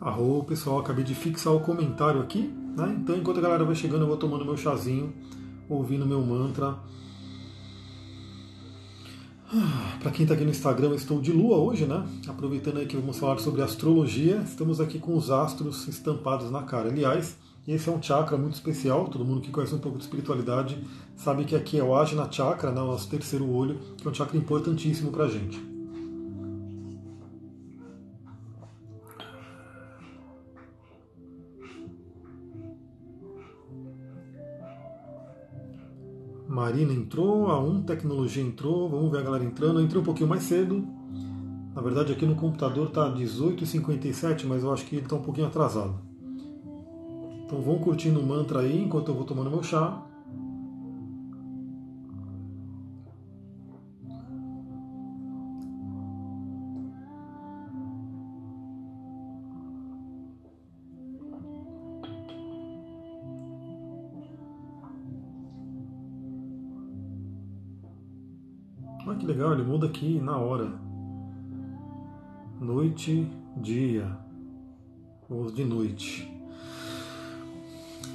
Arro, pessoal, acabei de fixar o comentário aqui, né? Então, enquanto a galera vai chegando, eu vou tomando meu chazinho, ouvindo meu mantra. Ah, Para quem está aqui no Instagram, eu estou de lua hoje, né? Aproveitando aí que vamos falar sobre astrologia, estamos aqui com os astros estampados na cara. Aliás, esse é um chakra muito especial, todo mundo que conhece um pouco de espiritualidade sabe que aqui é o Ajna Chakra, né, o nosso terceiro olho, que é um chakra importantíssimo para a gente. Marina entrou, a 1 Tecnologia entrou, vamos ver a galera entrando. Eu entrei um pouquinho mais cedo. Na verdade, aqui no computador está 18h57, mas eu acho que ele está um pouquinho atrasado. Então vão curtindo o mantra aí enquanto eu vou tomando meu chá. Legal, ele muda aqui na hora. Noite, dia. Ou de noite.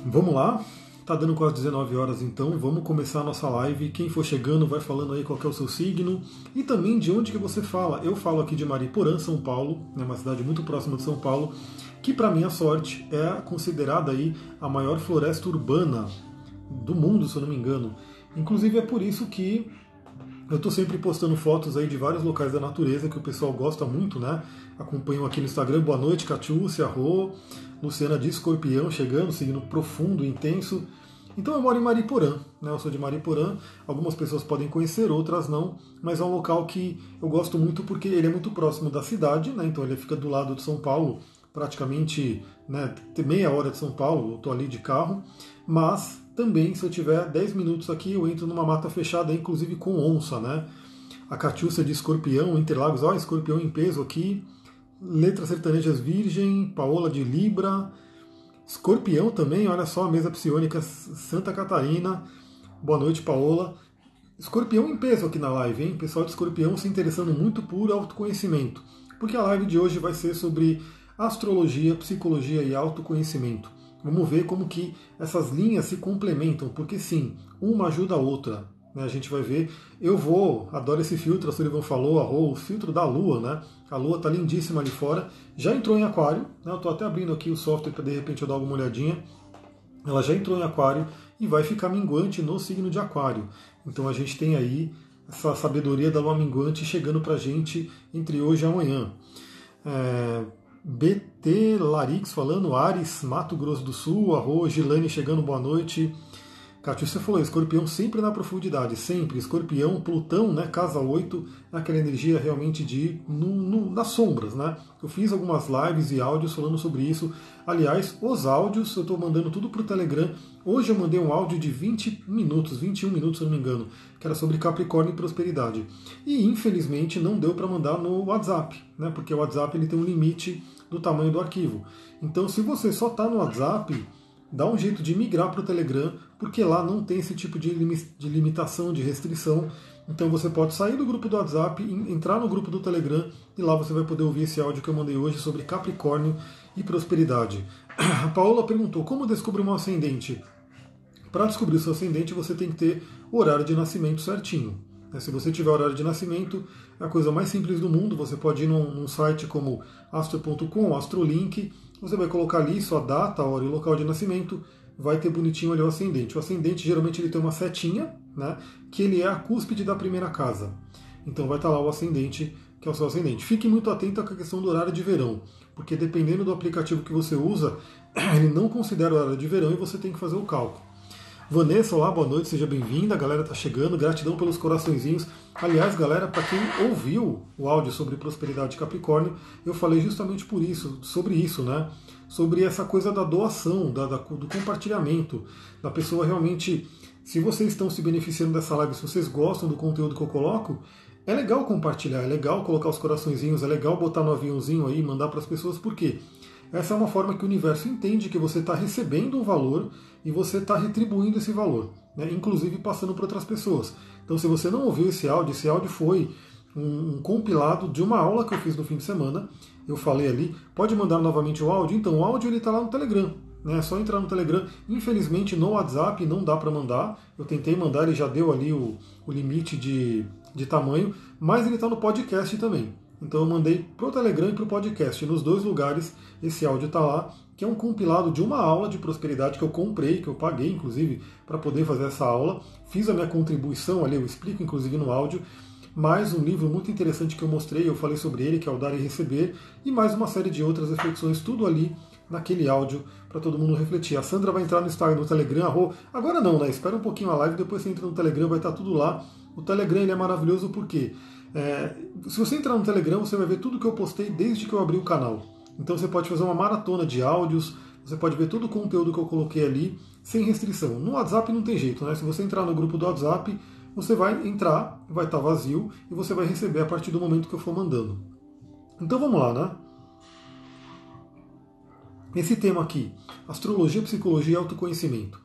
Vamos lá. Tá dando quase 19 horas então, vamos começar a nossa live. Quem for chegando vai falando aí qual é o seu signo e também de onde que você fala. Eu falo aqui de Mariporã, São Paulo, é uma cidade muito próxima de São Paulo, que para minha sorte é considerada aí a maior floresta urbana do mundo, se eu não me engano. Inclusive é por isso que eu estou sempre postando fotos aí de vários locais da natureza que o pessoal gosta muito, né? Acompanham aqui no Instagram. Boa noite, Catiúcia, Rô, Luciana de Escorpião chegando, seguindo profundo, intenso. Então eu moro em Mariporã, né? Eu sou de Mariporã. Algumas pessoas podem conhecer, outras não, mas é um local que eu gosto muito porque ele é muito próximo da cidade, né? Então ele fica do lado de São Paulo, praticamente né, meia hora de São Paulo, eu estou ali de carro, mas também, se eu tiver 10 minutos aqui, eu entro numa mata fechada, inclusive com onça, né? A Catiúcia de Escorpião, Interlagos, ó, Escorpião em peso aqui. Letras Sertanejas Virgem, Paola de Libra. Escorpião também, olha só, a mesa psiônica Santa Catarina. Boa noite, Paola. Escorpião em peso aqui na live, hein? Pessoal de Escorpião se interessando muito por autoconhecimento. Porque a live de hoje vai ser sobre astrologia, psicologia e autoconhecimento. Vamos ver como que essas linhas se complementam, porque sim, uma ajuda a outra. Né? A gente vai ver. Eu vou, adoro esse filtro, a Sullivan falou, o filtro da Lua, né? A Lua está lindíssima ali fora. Já entrou em aquário, né? Eu estou até abrindo aqui o software para de repente eu dar alguma olhadinha. Ela já entrou em aquário e vai ficar minguante no signo de aquário. Então a gente tem aí essa sabedoria da Lua minguante chegando para a gente entre hoje e amanhã. É, BT Larix falando, Ares, Mato Grosso do Sul, Arro, Gilane chegando, boa noite. Catiúcia falou, escorpião sempre na profundidade, sempre. Escorpião, Plutão, né, casa 8, aquela energia realmente de no, no, nas sombras, né? Eu fiz algumas lives e áudios falando sobre isso. Aliás, os áudios eu estou mandando tudo para o Telegram. Hoje eu mandei um áudio de 20 minutos, 21 minutos, se não me engano, que era sobre Capricórnio e prosperidade. E infelizmente não deu para mandar no WhatsApp, né? Porque o WhatsApp ele tem um limite do tamanho do arquivo. Então, se você só está no WhatsApp, dá um jeito de migrar para o Telegram, porque lá não tem esse tipo de, de limitação, de restrição. Então você pode sair do grupo do WhatsApp, entrar no grupo do Telegram e lá você vai poder ouvir esse áudio que eu mandei hoje sobre Capricórnio e prosperidade. A Paola perguntou como descobrir um ascendente. Para descobrir seu ascendente, você tem que ter o horário de nascimento certinho. Se você tiver horário de nascimento, é a coisa mais simples do mundo. Você pode ir num, num site como astro.com, astrolink, você vai colocar ali sua data, hora e local de nascimento, vai ter bonitinho ali o ascendente. O ascendente geralmente ele tem uma setinha, né, que ele é a cúspide da primeira casa. Então vai estar lá o ascendente, que é o seu ascendente. Fique muito atento com a questão do horário de verão, porque dependendo do aplicativo que você usa, ele não considera o horário de verão e você tem que fazer o cálculo. Vanessa, olá, boa noite, seja bem-vinda. A galera tá chegando, gratidão pelos coraçõezinhos. Aliás, galera, para quem ouviu o áudio sobre prosperidade de Capricórnio, eu falei justamente por isso, sobre isso, né? Sobre essa coisa da doação, da, da, do compartilhamento, da pessoa realmente. Se vocês estão se beneficiando dessa live, se vocês gostam do conteúdo que eu coloco, é legal compartilhar, é legal colocar os coraçõezinhos, é legal botar no aviãozinho aí, mandar para as pessoas, por quê? Essa é uma forma que o universo entende que você está recebendo um valor e você está retribuindo esse valor, né? inclusive passando para outras pessoas. Então, se você não ouviu esse áudio, esse áudio foi um, um, compilado de uma aula que eu fiz no fim de semana. Eu falei ali, pode mandar novamente o áudio? Então, o áudio ele está lá no Telegram. Né? É só entrar no Telegram. Infelizmente, no WhatsApp não dá para mandar. Eu tentei mandar, ele já deu ali o, o limite de, de tamanho, mas ele está no podcast também. Então eu mandei para o Telegram e para o podcast. Nos dois lugares esse áudio está lá, que é um compilado de uma aula de prosperidade que eu comprei, que eu paguei inclusive para poder fazer essa aula. Fiz a minha contribuição ali, eu explico inclusive no áudio. Mais um livro muito interessante que eu mostrei, eu falei sobre ele, que é o Dar e Receber, e mais uma série de outras reflexões, tudo ali naquele áudio para todo mundo refletir. A Sandra vai entrar no Instagram, no Telegram, agora não, né? Espera um pouquinho a live, depois você entra no Telegram, vai estar tudo lá. O Telegram ele é maravilhoso porque é, se você entrar no Telegram, você vai ver tudo que eu postei desde que eu abri o canal. Então você pode fazer uma maratona de áudios, você pode ver todo o conteúdo que eu coloquei ali sem restrição. No WhatsApp não tem jeito, né? Se você entrar no grupo do WhatsApp, você vai entrar, vai estar vazio e você vai receber a partir do momento que eu for mandando. Então vamos lá, né? Esse tema aqui, astrologia, psicologia e autoconhecimento.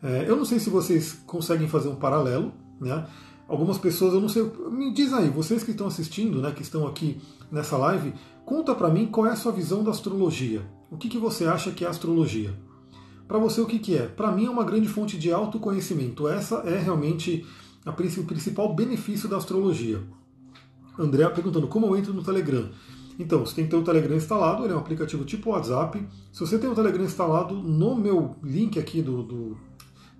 É, eu não sei se vocês conseguem fazer um paralelo, né? Algumas pessoas, eu não sei, me diz aí, vocês que estão assistindo, né, que estão aqui nessa live, conta para mim qual é a sua visão da astrologia. O que, que você acha que é astrologia? Para você, o que, que é? Para mim é uma grande fonte de autoconhecimento. Essa é realmente a, o principal benefício da astrologia. André perguntando como eu entro no Telegram. Então, você tem que ter o Telegram instalado, ele é um aplicativo tipo WhatsApp. Se você tem o Telegram instalado, no meu link aqui do, do,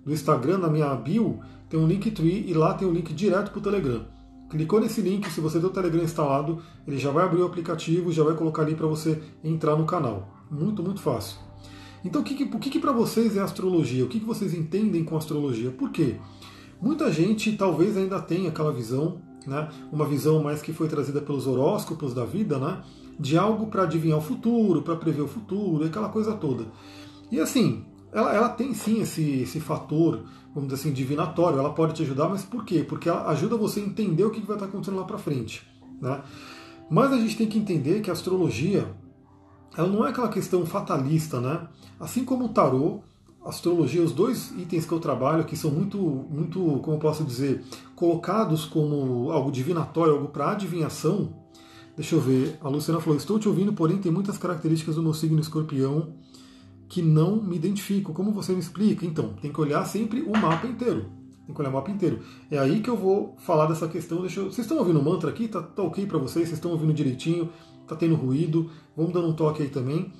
do Instagram, na minha bio, tem um Linktree e lá tem um link direto para o Telegram. Clicou nesse link, se você tem o Telegram instalado, ele já vai abrir o aplicativo, já vai colocar ali para você entrar no canal. Muito, muito fácil. Então, o que, que, que para vocês é astrologia? O que, que vocês entendem com astrologia? Por quê? Muita gente talvez ainda tenha aquela visão, né, uma visão mais que foi trazida pelos horóscopos da vida, né, de algo para adivinhar o futuro, para prever o futuro, aquela coisa toda. E assim, ela, ela tem sim esse, esse fator, vamos dizer assim, divinatório, ela pode te ajudar, mas por quê? Porque ela ajuda você a entender o que vai estar acontecendo lá para frente. Né? Mas a gente tem que entender que a astrologia ela não é aquela questão fatalista, né? Assim como o tarô, astrologia, os dois itens que eu trabalho que são muito, muito, como eu posso dizer, colocados como algo divinatório, algo para adivinhação. Deixa eu ver, a Luciana falou: Estou te ouvindo, porém tem muitas características do meu signo escorpião que não me identifico. Como você me explica? Então, tem que olhar sempre o mapa inteiro. Tem que olhar o mapa inteiro. É aí que eu vou falar dessa questão. Deixa eu... Vocês estão ouvindo o mantra aqui? Tá, tá ok para vocês? Vocês estão ouvindo direitinho? Tá tendo ruído? Vamos dando um toque aí também.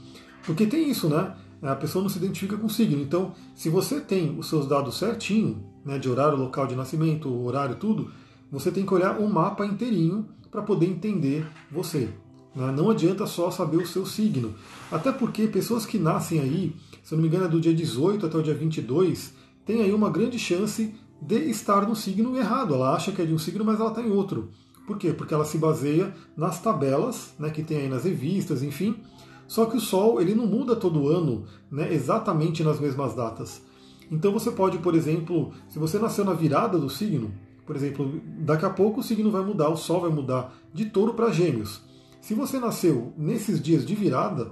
Porque tem isso, né? A pessoa não se identifica com o signo. Então, se você tem os seus dados certinho, né, de horário, local de nascimento, horário, tudo, você tem que olhar o mapa inteirinho para poder entender você. Né? Não adianta só saber o seu signo. Até porque pessoas que nascem aí, se eu não me engano é do dia 18 até o dia 22, tem aí uma grande chance de estar no signo errado. Ela acha que é de um signo, mas ela está em outro. Por quê? Porque ela se baseia nas tabelas né, que tem aí nas revistas, enfim. Só que o Sol ele não muda todo ano né, exatamente nas mesmas datas. Então você pode, por exemplo, se você nasceu na virada do signo, por exemplo, daqui a pouco o signo vai mudar, o Sol vai mudar de touro para gêmeos. Se você nasceu nesses dias de virada,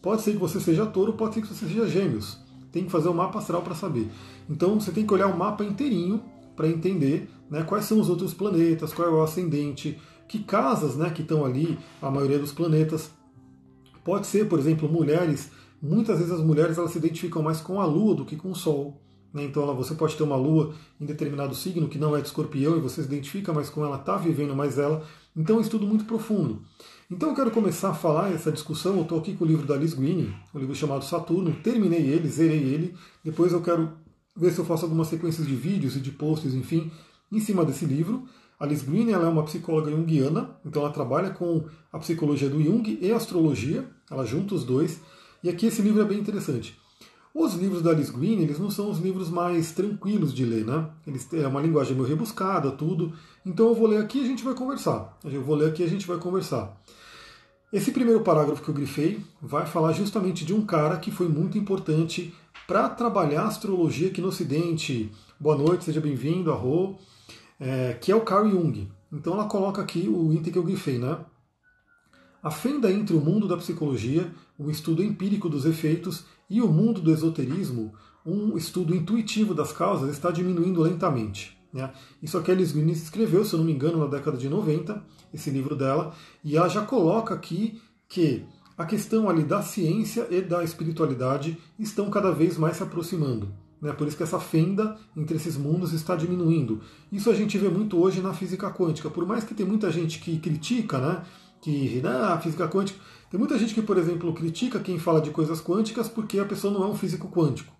pode ser que você seja touro, pode ser que você seja gêmeos. Tem que fazer o um mapa astral para saber. Então você tem que olhar o mapa inteirinho para entender né, quais são os outros planetas, qual é o ascendente, que casas né, que estão ali, a maioria dos planetas. Pode ser, por exemplo, mulheres. Muitas vezes as mulheres elas se identificam mais com a Lua do que com o Sol. Né? Então você pode ter uma Lua em determinado signo que não é de escorpião e você se identifica mais com ela, está vivendo mais ela. Então é um estudo muito profundo. Então eu quero começar a falar essa discussão. Eu estou aqui com o livro da Liz Green, um livro chamado Saturno. Terminei ele, zerei ele. Depois eu quero ver se eu faço algumas sequências de vídeos e de posts, enfim, em cima desse livro. A Liz Green ela é uma psicóloga junguiana, então ela trabalha com a psicologia do Jung e a astrologia. Ela junta os dois. E aqui esse livro é bem interessante. Os livros da Alice Green, eles não são os livros mais tranquilos de ler, né? Eles têm uma linguagem meio rebuscada, tudo. Então eu vou ler aqui e a gente vai conversar. Eu vou ler aqui e a gente vai conversar. Esse primeiro parágrafo que eu grifei vai falar justamente de um cara que foi muito importante para trabalhar astrologia aqui no Ocidente. Boa noite, seja bem-vindo, Arro. É, que é o Carl Jung. Então ela coloca aqui o item que eu grifei, né? A fenda entre o mundo da psicologia, o estudo empírico dos efeitos e o mundo do esoterismo, um estudo intuitivo das causas está diminuindo lentamente. Né? Isso a Alice Green escreveu, se eu não me engano, na década de 90, esse livro dela, e ela já coloca aqui que a questão ali da ciência e da espiritualidade estão cada vez mais se aproximando. Né? Por isso que essa fenda entre esses mundos está diminuindo. Isso a gente vê muito hoje na física quântica. Por mais que tem muita gente que critica, né? que ah, a física quântica. Tem muita gente que, por exemplo, critica quem fala de coisas quânticas porque a pessoa não é um físico quântico.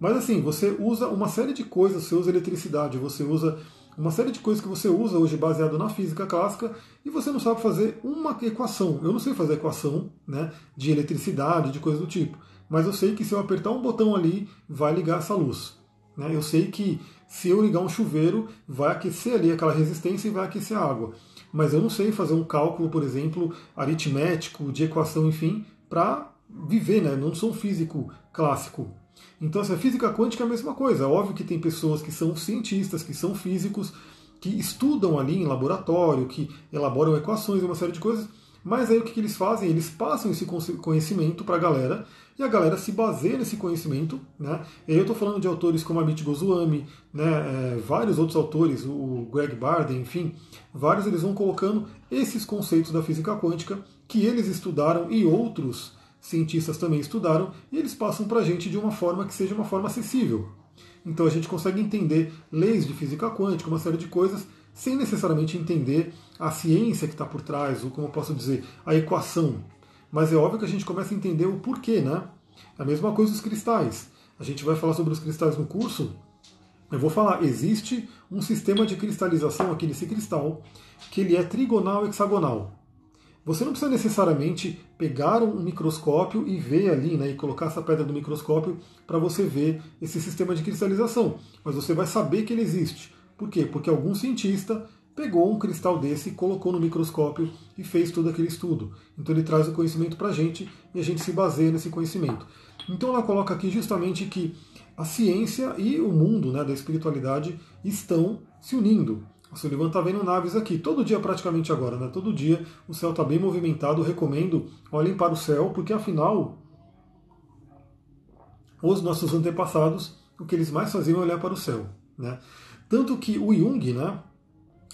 Mas assim, você usa uma série de coisas, você usa eletricidade, você usa uma série de coisas que você usa hoje baseado na física clássica e você não sabe fazer uma equação. Eu não sei fazer equação né, de eletricidade, de coisa do tipo. Mas eu sei que se eu apertar um botão ali, vai ligar essa luz. Né? Eu sei que se eu ligar um chuveiro, vai aquecer ali aquela resistência e vai aquecer a água. Mas eu não sei fazer um cálculo, por exemplo, aritmético, de equação, enfim, para viver, né? Eu não sou um físico clássico. Então, essa física quântica é a mesma coisa. É óbvio que tem pessoas que são cientistas, que são físicos, que estudam ali em laboratório, que elaboram equações uma série de coisas, mas aí o que, que eles fazem? Eles passam esse conhecimento para a galera e a galera se baseia nesse conhecimento. Né? E aí eu estou falando de autores como Amit Goswami, né? É, vários outros autores, o Greg Barden, enfim, vários eles vão colocando esses conceitos da física quântica que eles estudaram e outros cientistas também estudaram, e eles passam para a gente de uma forma que seja uma forma acessível. Então a gente consegue entender leis de física quântica, uma série de coisas, sem necessariamente entender a ciência que está por trás, ou como eu posso dizer, a equação. Mas é óbvio que a gente começa a entender o porquê, né? A mesma coisa dos cristais. A gente vai falar sobre os cristais no curso. Eu vou falar, existe um sistema de cristalização aqui nesse cristal, que ele é trigonal hexagonal. Você não precisa necessariamente pegar um microscópio e ver ali, né, e colocar essa pedra no microscópio para você ver esse sistema de cristalização. Mas você vai saber que ele existe. Por quê? Porque algum cientista pegou um cristal desse, colocou no microscópio e fez todo aquele estudo. Então ele traz o conhecimento para a gente e a gente se baseia nesse conhecimento. Então ela coloca aqui justamente que a ciência e o mundo né, da espiritualidade estão se unindo. A Sullivan está vendo naves aqui, todo dia praticamente agora, né? Todo dia o céu está bem movimentado. Recomendo olhem para o céu, porque afinal, os nossos antepassados, o que eles mais faziam é olhar para o céu. Né? Tanto que o Jung, né?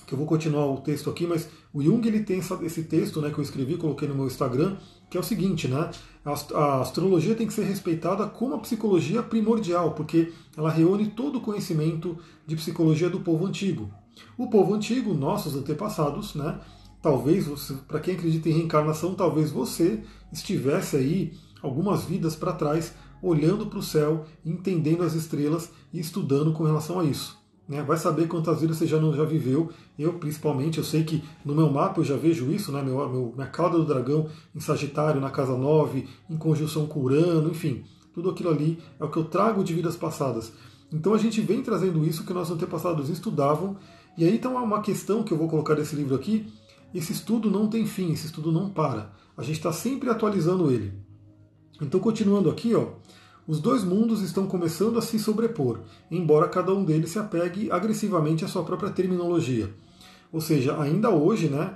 Que eu vou continuar o texto aqui, mas o Jung ele tem esse texto né, que eu escrevi, coloquei no meu Instagram, que é o seguinte, né? A astrologia tem que ser respeitada como a psicologia primordial, porque ela reúne todo o conhecimento de psicologia do povo antigo. O povo antigo, nossos antepassados, né? Talvez para quem acredita em reencarnação, talvez você estivesse aí algumas vidas para trás, olhando para o céu, entendendo as estrelas e estudando com relação a isso. Né? Vai saber quantas vidas você já não já viveu. Eu, principalmente, eu sei que no meu mapa eu já vejo isso, né? meu, meu, minha cauda do dragão em Sagitário, na casa 9, em conjunção com Urano, enfim. Tudo aquilo ali é o que eu trago de vidas passadas. Então a gente vem trazendo isso que nossos antepassados estudavam e aí então uma questão que eu vou colocar nesse livro aqui, esse estudo não tem fim, esse estudo não para. A gente está sempre atualizando ele. Então continuando aqui, ó, os dois mundos estão começando a se sobrepor, embora cada um deles se apegue agressivamente à sua própria terminologia. Ou seja, ainda hoje, né,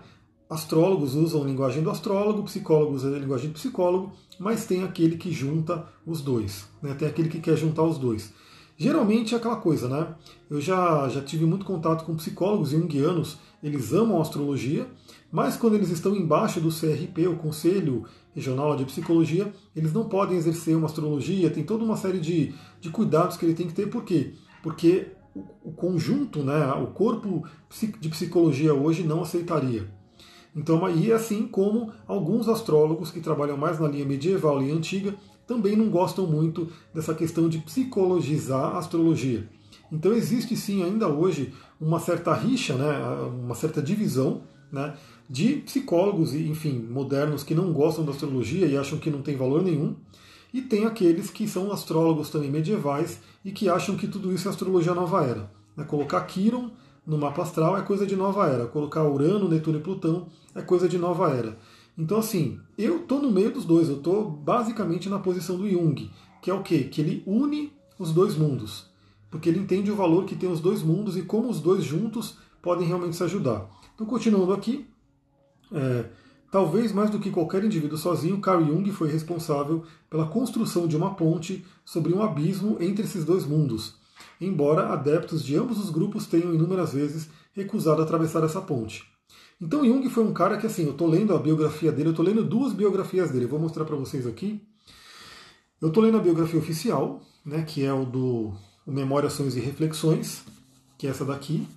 astrólogos usam a linguagem do astrólogo, psicólogos a linguagem do psicólogo, mas tem aquele que junta os dois, né, tem aquele que quer juntar os dois. Geralmente é aquela coisa, né? Eu já, já tive muito contato com psicólogos junguianos, eles amam a astrologia, mas quando eles estão embaixo do CRP, o Conselho Regional de Psicologia, eles não podem exercer uma astrologia, tem toda uma série de, de cuidados que ele tem que ter, por quê? Porque o, o conjunto, né, o corpo de psicologia hoje não aceitaria. Então, e assim como alguns astrólogos que trabalham mais na linha medieval e antiga também não gostam muito dessa questão de psicologizar a astrologia. Então existe sim ainda hoje uma certa rixa, né, uma certa divisão né, de psicólogos enfim, modernos que não gostam da astrologia e acham que não tem valor nenhum, e tem aqueles que são astrólogos também medievais e que acham que tudo isso é astrologia nova era. Né, colocar Quiron no mapa astral é coisa de nova era, colocar Urano, Netuno e Plutão é coisa de nova era. Então, assim, eu estou no meio dos dois, eu estou basicamente na posição do Jung, que é o quê? Que ele une os dois mundos. Porque ele entende o valor que tem os dois mundos e como os dois juntos podem realmente se ajudar. Então, continuando aqui, é, talvez mais do que qualquer indivíduo sozinho, Carl Jung foi responsável pela construção de uma ponte sobre um abismo entre esses dois mundos. embora adeptos de ambos os grupos tenham inúmeras vezes recusado atravessar essa ponte. Então Jung foi um cara que assim, eu estou lendo a biografia dele, eu estou lendo duas biografias dele, eu vou mostrar para vocês aqui. Eu estou lendo a biografia oficial, né, que é o do o Memórias, Sonhos e Reflexões, que é essa daqui.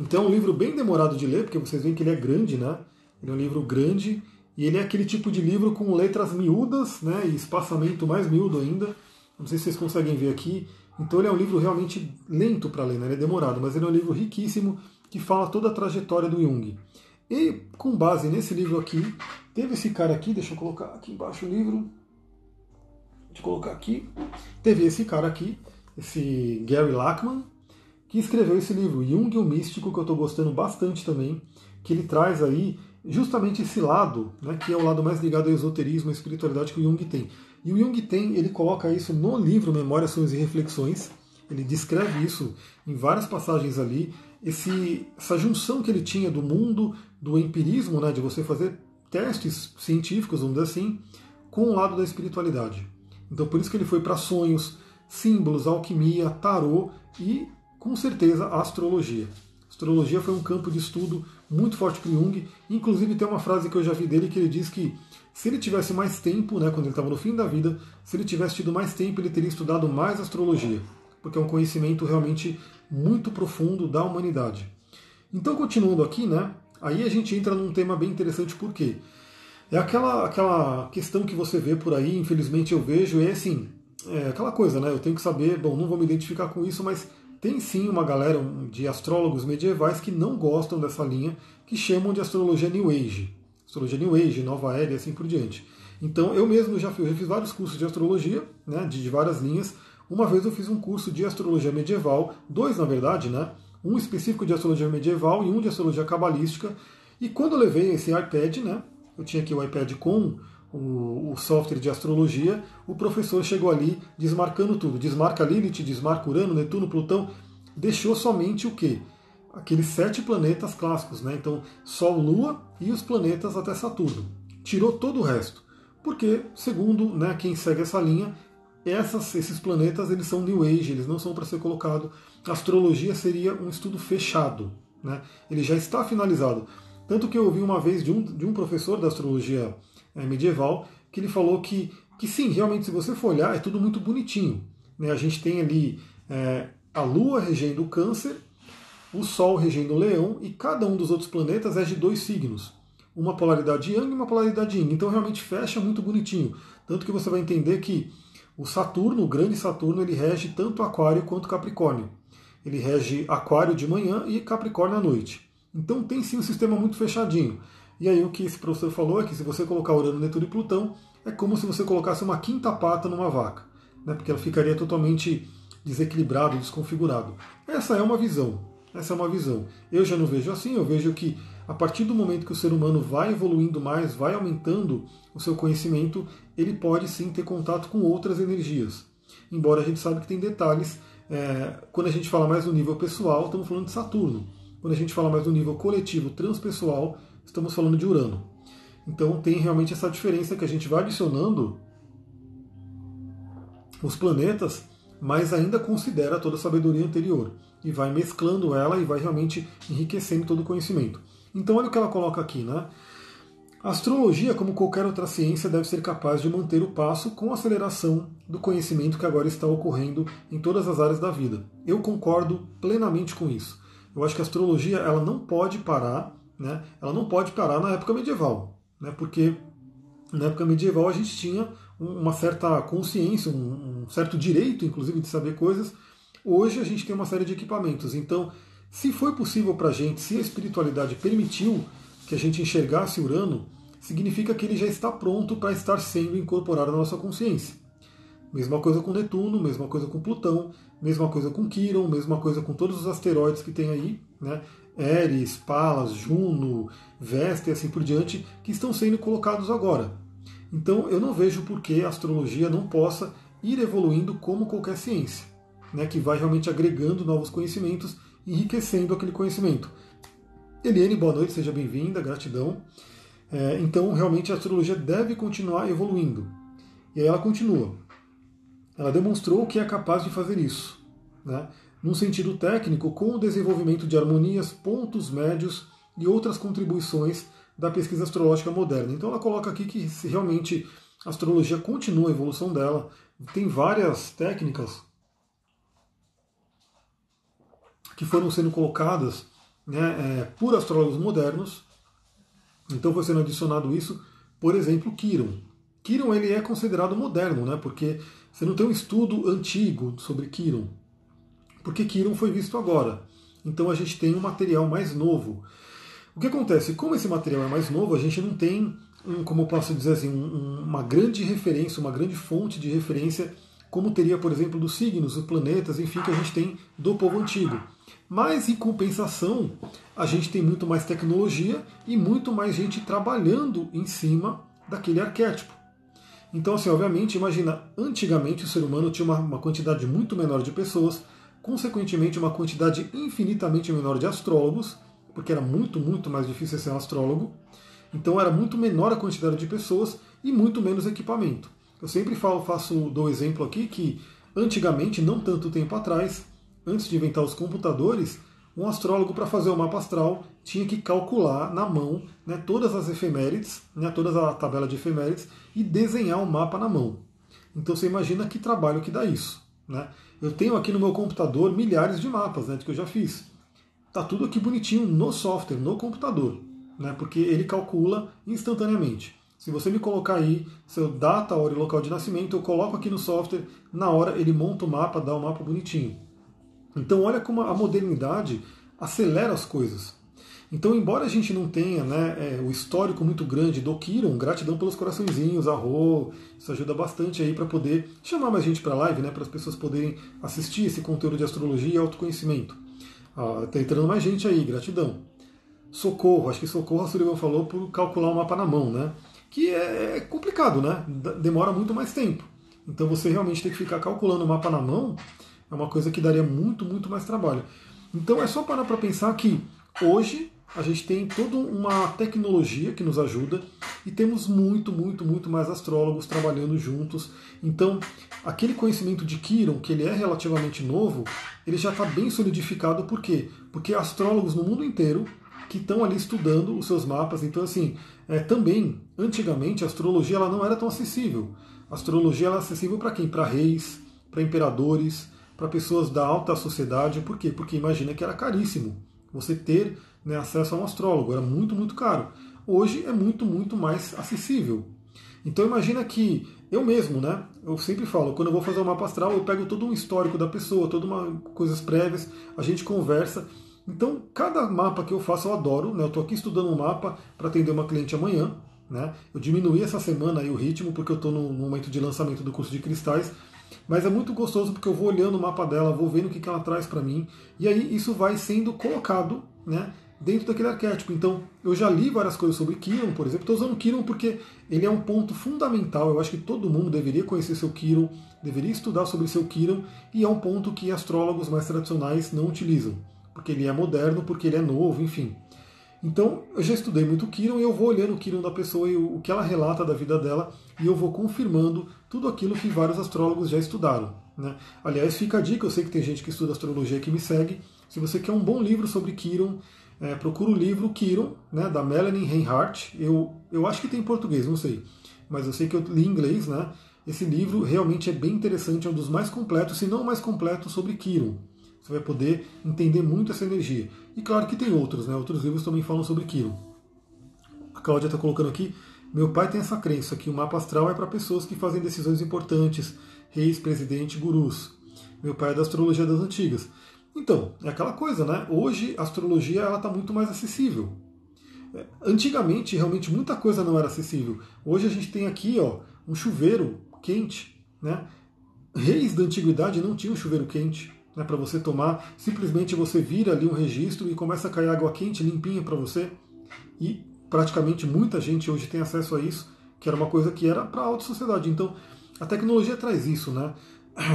Então é um livro bem demorado de ler, porque vocês veem que ele é grande, né? Ele é um livro grande e ele é aquele tipo de livro com letras miúdas, né, e espaçamento mais miúdo ainda. Não sei se vocês conseguem ver aqui. Então ele é um livro realmente lento para ler, né? ele é demorado, mas ele é um livro riquíssimo que fala toda a trajetória do Jung. E com base nesse livro aqui, teve esse cara aqui, deixa eu colocar aqui embaixo o livro. Deixa eu colocar aqui. Teve esse cara aqui, esse Gary Lachman, que escreveu esse livro, Jung o Místico, que eu estou gostando bastante também, que ele traz aí justamente esse lado, né, que é o lado mais ligado ao esoterismo e espiritualidade que o Jung tem. E o Jung tem, ele coloca isso no livro Memórias, Sonhos e Reflexões, ele descreve isso em várias passagens ali, esse, essa junção que ele tinha do mundo, do empirismo, né, de você fazer testes científicos, vamos dizer assim, com o lado da espiritualidade. Então por isso que ele foi para sonhos, símbolos, alquimia, tarô e, com certeza, astrologia. Astrologia foi um campo de estudo muito forte para Jung. Inclusive tem uma frase que eu já vi dele que ele diz que se ele tivesse mais tempo, né, quando ele estava no fim da vida, se ele tivesse tido mais tempo, ele teria estudado mais astrologia, porque é um conhecimento realmente muito profundo da humanidade. Então, continuando aqui, né, aí a gente entra num tema bem interessante, por quê? É aquela, aquela questão que você vê por aí, infelizmente eu vejo, é assim, é aquela coisa, né? Eu tenho que saber, bom, não vou me identificar com isso, mas tem sim uma galera de astrólogos medievais que não gostam dessa linha, que chamam de astrologia New Age. Astrologia New Age, Nova Era e assim por diante. Então eu mesmo já fiz, já fiz vários cursos de astrologia, né, de, de várias linhas. Uma vez eu fiz um curso de astrologia medieval, dois na verdade, né? Um específico de astrologia medieval e um de astrologia cabalística. E quando eu levei esse iPad, né? Eu tinha aqui o iPad com o, o, software de astrologia, o professor chegou ali desmarcando tudo. Desmarca Lilith, desmarca Urano, Netuno, Plutão. Deixou somente o quê? Aqueles sete planetas clássicos, né? Então, Sol, Lua e os planetas até Saturno. Tirou todo o resto. Porque, segundo né, quem segue essa linha, essas, esses planetas eles são New Age, eles não são para ser colocado. A astrologia seria um estudo fechado. Né? Ele já está finalizado. Tanto que eu ouvi uma vez de um, de um professor da astrologia é, medieval, que ele falou que, que sim, realmente, se você for olhar, é tudo muito bonitinho. Né? A gente tem ali é, a Lua regendo o Câncer, o Sol regendo o Leão, e cada um dos outros planetas é de dois signos. Uma polaridade Yang e uma polaridade Yin. Então realmente fecha muito bonitinho. Tanto que você vai entender que o Saturno, o grande Saturno, ele rege tanto Aquário quanto Capricórnio. Ele rege Aquário de manhã e Capricórnio à noite. Então tem sim um sistema muito fechadinho. E aí o que esse professor falou é que se você colocar Urano, Netuno e Plutão, é como se você colocasse uma quinta pata numa vaca, né? porque ela ficaria totalmente desequilibrado, desconfigurado. Essa é uma visão. Essa é uma visão. Eu já não vejo assim, eu vejo que a partir do momento que o ser humano vai evoluindo mais, vai aumentando o seu conhecimento, ele pode sim ter contato com outras energias. Embora a gente saiba que tem detalhes, é, quando a gente fala mais no nível pessoal, estamos falando de Saturno. Quando a gente fala mais no nível coletivo, transpessoal, estamos falando de Urano. Então tem realmente essa diferença que a gente vai adicionando os planetas, mas ainda considera toda a sabedoria anterior e vai mesclando ela e vai realmente enriquecendo todo o conhecimento. Então olha o que ela coloca aqui, né? A astrologia, como qualquer outra ciência, deve ser capaz de manter o passo com a aceleração do conhecimento que agora está ocorrendo em todas as áreas da vida. Eu concordo plenamente com isso. Eu acho que a astrologia ela não pode parar né, ela não pode parar na época medieval, né, porque na época medieval a gente tinha uma certa consciência, um, um certo direito, inclusive, de saber coisas. Hoje a gente tem uma série de equipamentos. Então, se foi possível para a gente, se a espiritualidade permitiu que a gente enxergasse Urano, significa que ele já está pronto para estar sendo incorporado na nossa consciência. Mesma coisa com Netuno, mesma coisa com Plutão, mesma coisa com Quiron, mesma coisa com todos os asteroides que tem aí. Né? Eris, Palas, Juno, Vesta e assim por diante, que estão sendo colocados agora. Então eu não vejo por que a astrologia não possa ir evoluindo como qualquer ciência, né, que vai realmente agregando novos conhecimentos, enriquecendo aquele conhecimento. Eliane, boa noite, seja bem-vinda, gratidão. É, então, realmente, a astrologia deve continuar evoluindo. E aí ela continua. Ela demonstrou que é capaz de fazer isso. né, num sentido técnico, com o desenvolvimento de harmonias, pontos médios e outras contribuições da pesquisa astrológica moderna. Então ela coloca aqui que se realmente a astrologia continua a evolução dela, tem várias técnicas que foram sendo colocadas né, é, por astrólogos modernos. Então foi sendo adicionado isso, por exemplo, Kiron. Kiron ele é considerado moderno, né, porque você não tem um estudo antigo sobre Kiron, porque Kiron foi visto agora. Então a gente tem um material mais novo. O que acontece? Como esse material é mais novo, a gente não tem, um, como eu posso dizer assim, um, uma grande referência, uma grande fonte de referência, como teria, por exemplo, dos signos, dos planetas, enfim, que a gente tem do povo antigo. Mas, em compensação, a gente tem muito mais tecnologia e muito mais gente trabalhando em cima daquele arquétipo. Então, assim, obviamente, imagina, antigamente o ser humano tinha uma, uma quantidade muito menor de pessoas, consequentemente, uma quantidade infinitamente menor de astrólogos, porque era muito, muito mais difícil ser um astrólogo. Então era muito menor a quantidade de pessoas e muito menos equipamento. Eu sempre falo, faço do exemplo aqui que antigamente, não tanto tempo atrás, antes de inventar os computadores, um astrólogo para fazer o mapa astral tinha que calcular na mão né, todas as efemérides, né, toda a tabela de efemérides e desenhar o um mapa na mão. Então você imagina que trabalho que dá isso. Né? Eu tenho aqui no meu computador milhares de mapas né, que eu já fiz. Tá tudo aqui bonitinho no software, no computador, né? Porque ele calcula instantaneamente. Se você me colocar aí seu data, hora e local de nascimento, eu coloco aqui no software, na hora ele monta o mapa, dá um mapa bonitinho. Então olha como a modernidade acelera as coisas. Então, embora a gente não tenha né, é, o histórico muito grande do Kiron, gratidão pelos coraçõezinhos, arro, isso ajuda bastante aí para poder chamar mais gente para a live, né, para as pessoas poderem assistir esse conteúdo de astrologia e autoconhecimento. Ah, tá entrando mais gente aí, gratidão. Socorro, acho que socorro a Sullivan falou por calcular o mapa na mão, né? Que é, é complicado, né? Demora muito mais tempo. Então você realmente tem que ficar calculando o mapa na mão, é uma coisa que daria muito, muito mais trabalho. Então é só parar para pensar que hoje a gente tem toda uma tecnologia que nos ajuda e temos muito, muito, muito mais astrólogos trabalhando juntos. Então, aquele conhecimento de Kiron, que ele é relativamente novo, ele já está bem solidificado. Por quê? Porque astrólogos no mundo inteiro que estão ali estudando os seus mapas. Então, assim, é, também, antigamente, a astrologia ela não era tão acessível. A astrologia era acessível para quem? Para reis, para imperadores, para pessoas da alta sociedade. Por quê? Porque imagina que era caríssimo você ter né, acesso a um astrólogo, era muito, muito caro. Hoje é muito, muito mais acessível. Então imagina que eu mesmo, né? Eu sempre falo, quando eu vou fazer um mapa astral, eu pego todo um histórico da pessoa, todas coisas prévias, a gente conversa. Então, cada mapa que eu faço eu adoro, né? Eu estou aqui estudando um mapa para atender uma cliente amanhã, né? Eu diminuí essa semana aí o ritmo porque eu estou no momento de lançamento do curso de cristais, mas é muito gostoso porque eu vou olhando o mapa dela, vou vendo o que, que ela traz para mim, e aí isso vai sendo colocado, né? Dentro daquele arquétipo. Então, eu já li várias coisas sobre Kiron, por exemplo. Estou usando Kiron porque ele é um ponto fundamental. Eu acho que todo mundo deveria conhecer seu Kiron, deveria estudar sobre seu Kiron, e é um ponto que astrólogos mais tradicionais não utilizam, porque ele é moderno, porque ele é novo, enfim. Então, eu já estudei muito Kiron e eu vou olhando o Kiron da pessoa e o que ela relata da vida dela, e eu vou confirmando tudo aquilo que vários astrólogos já estudaram. Né? Aliás, fica a dica, eu sei que tem gente que estuda astrologia que me segue. Se você quer um bom livro sobre Kiron, é, procura o livro Kiron, né, da Melanie Reinhardt. Eu, eu acho que tem em português, não sei. Mas eu sei que eu li em inglês, né? Esse livro realmente é bem interessante, é um dos mais completos, se não o mais completo, sobre Kiron. Você vai poder entender muito essa energia. E claro que tem outros, né? Outros livros também falam sobre Kiron. A Cláudia está colocando aqui. Meu pai tem essa crença que o mapa astral é para pessoas que fazem decisões importantes, reis, presidente, gurus. Meu pai é da astrologia das antigas. Então, é aquela coisa, né? Hoje a astrologia ela está muito mais acessível. É, antigamente, realmente, muita coisa não era acessível. Hoje a gente tem aqui ó, um chuveiro quente. Né? Reis da antiguidade não tinham chuveiro quente né, para você tomar. Simplesmente você vira ali um registro e começa a cair água quente, limpinha para você. E praticamente muita gente hoje tem acesso a isso, que era uma coisa que era para a alta sociedade. Então, a tecnologia traz isso, né?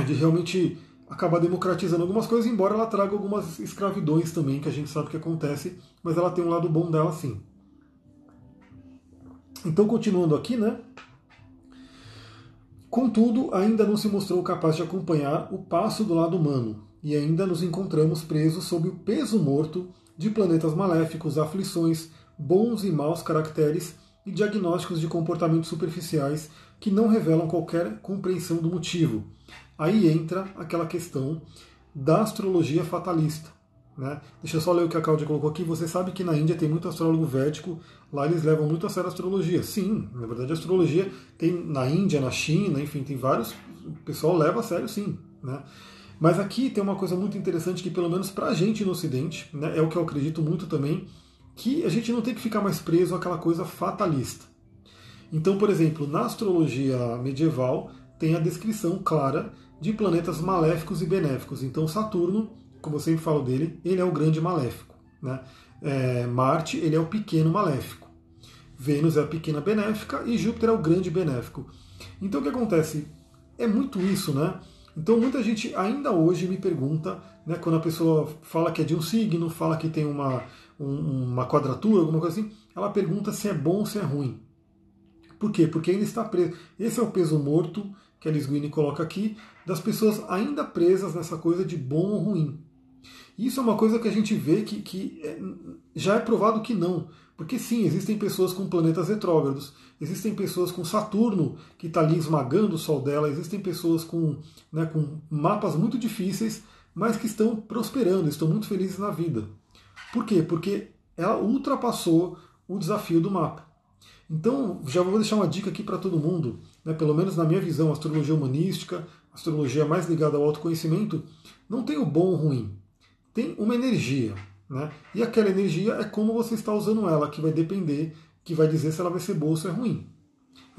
De realmente acabar democratizando algumas coisas, embora ela traga algumas escravidões também, que a gente sabe que acontece, mas ela tem um lado bom dela sim. Então, continuando aqui, né? Contudo, ainda não se mostrou capaz de acompanhar o passo do lado humano, e ainda nos encontramos presos sob o peso morto de planetas maléficos, aflições, bons e maus caracteres e diagnósticos de comportamentos superficiais que não revelam qualquer compreensão do motivo. Aí entra aquela questão da astrologia fatalista. Né? Deixa eu só ler o que a Cláudia colocou aqui. Você sabe que na Índia tem muito astrólogo védico, lá eles levam muito a sério a astrologia. Sim, na verdade a astrologia tem na Índia, na China, enfim, tem vários. O pessoal leva a sério sim. Né? Mas aqui tem uma coisa muito interessante que, pelo menos para a gente no Ocidente, né, é o que eu acredito muito também, que a gente não tem que ficar mais preso àquela coisa fatalista. Então, por exemplo, na astrologia medieval tem a descrição clara de planetas maléficos e benéficos. Então, Saturno, como eu sempre falo dele, ele é o grande maléfico. Né? É, Marte, ele é o pequeno maléfico. Vênus é a pequena benéfica e Júpiter é o grande benéfico. Então, o que acontece? É muito isso, né? Então, muita gente ainda hoje me pergunta, né, quando a pessoa fala que é de um signo, fala que tem uma, um, uma quadratura, alguma coisa assim, ela pergunta se é bom ou se é ruim. Por quê? Porque ainda está preso. Esse é o peso morto que a Liz Guini coloca aqui, das pessoas ainda presas nessa coisa de bom ou ruim. Isso é uma coisa que a gente vê que, que é, já é provado que não. Porque sim, existem pessoas com planetas retrógrados, existem pessoas com Saturno que está ali esmagando o Sol dela, existem pessoas com, né, com mapas muito difíceis, mas que estão prosperando, estão muito felizes na vida. Por quê? Porque ela ultrapassou o desafio do mapa. Então, já vou deixar uma dica aqui para todo mundo, né, pelo menos na minha visão, astrologia humanística, astrologia mais ligada ao autoconhecimento, não tem o bom ou ruim, tem uma energia. Né? E aquela energia é como você está usando ela, que vai depender, que vai dizer se ela vai ser boa ou se é ruim.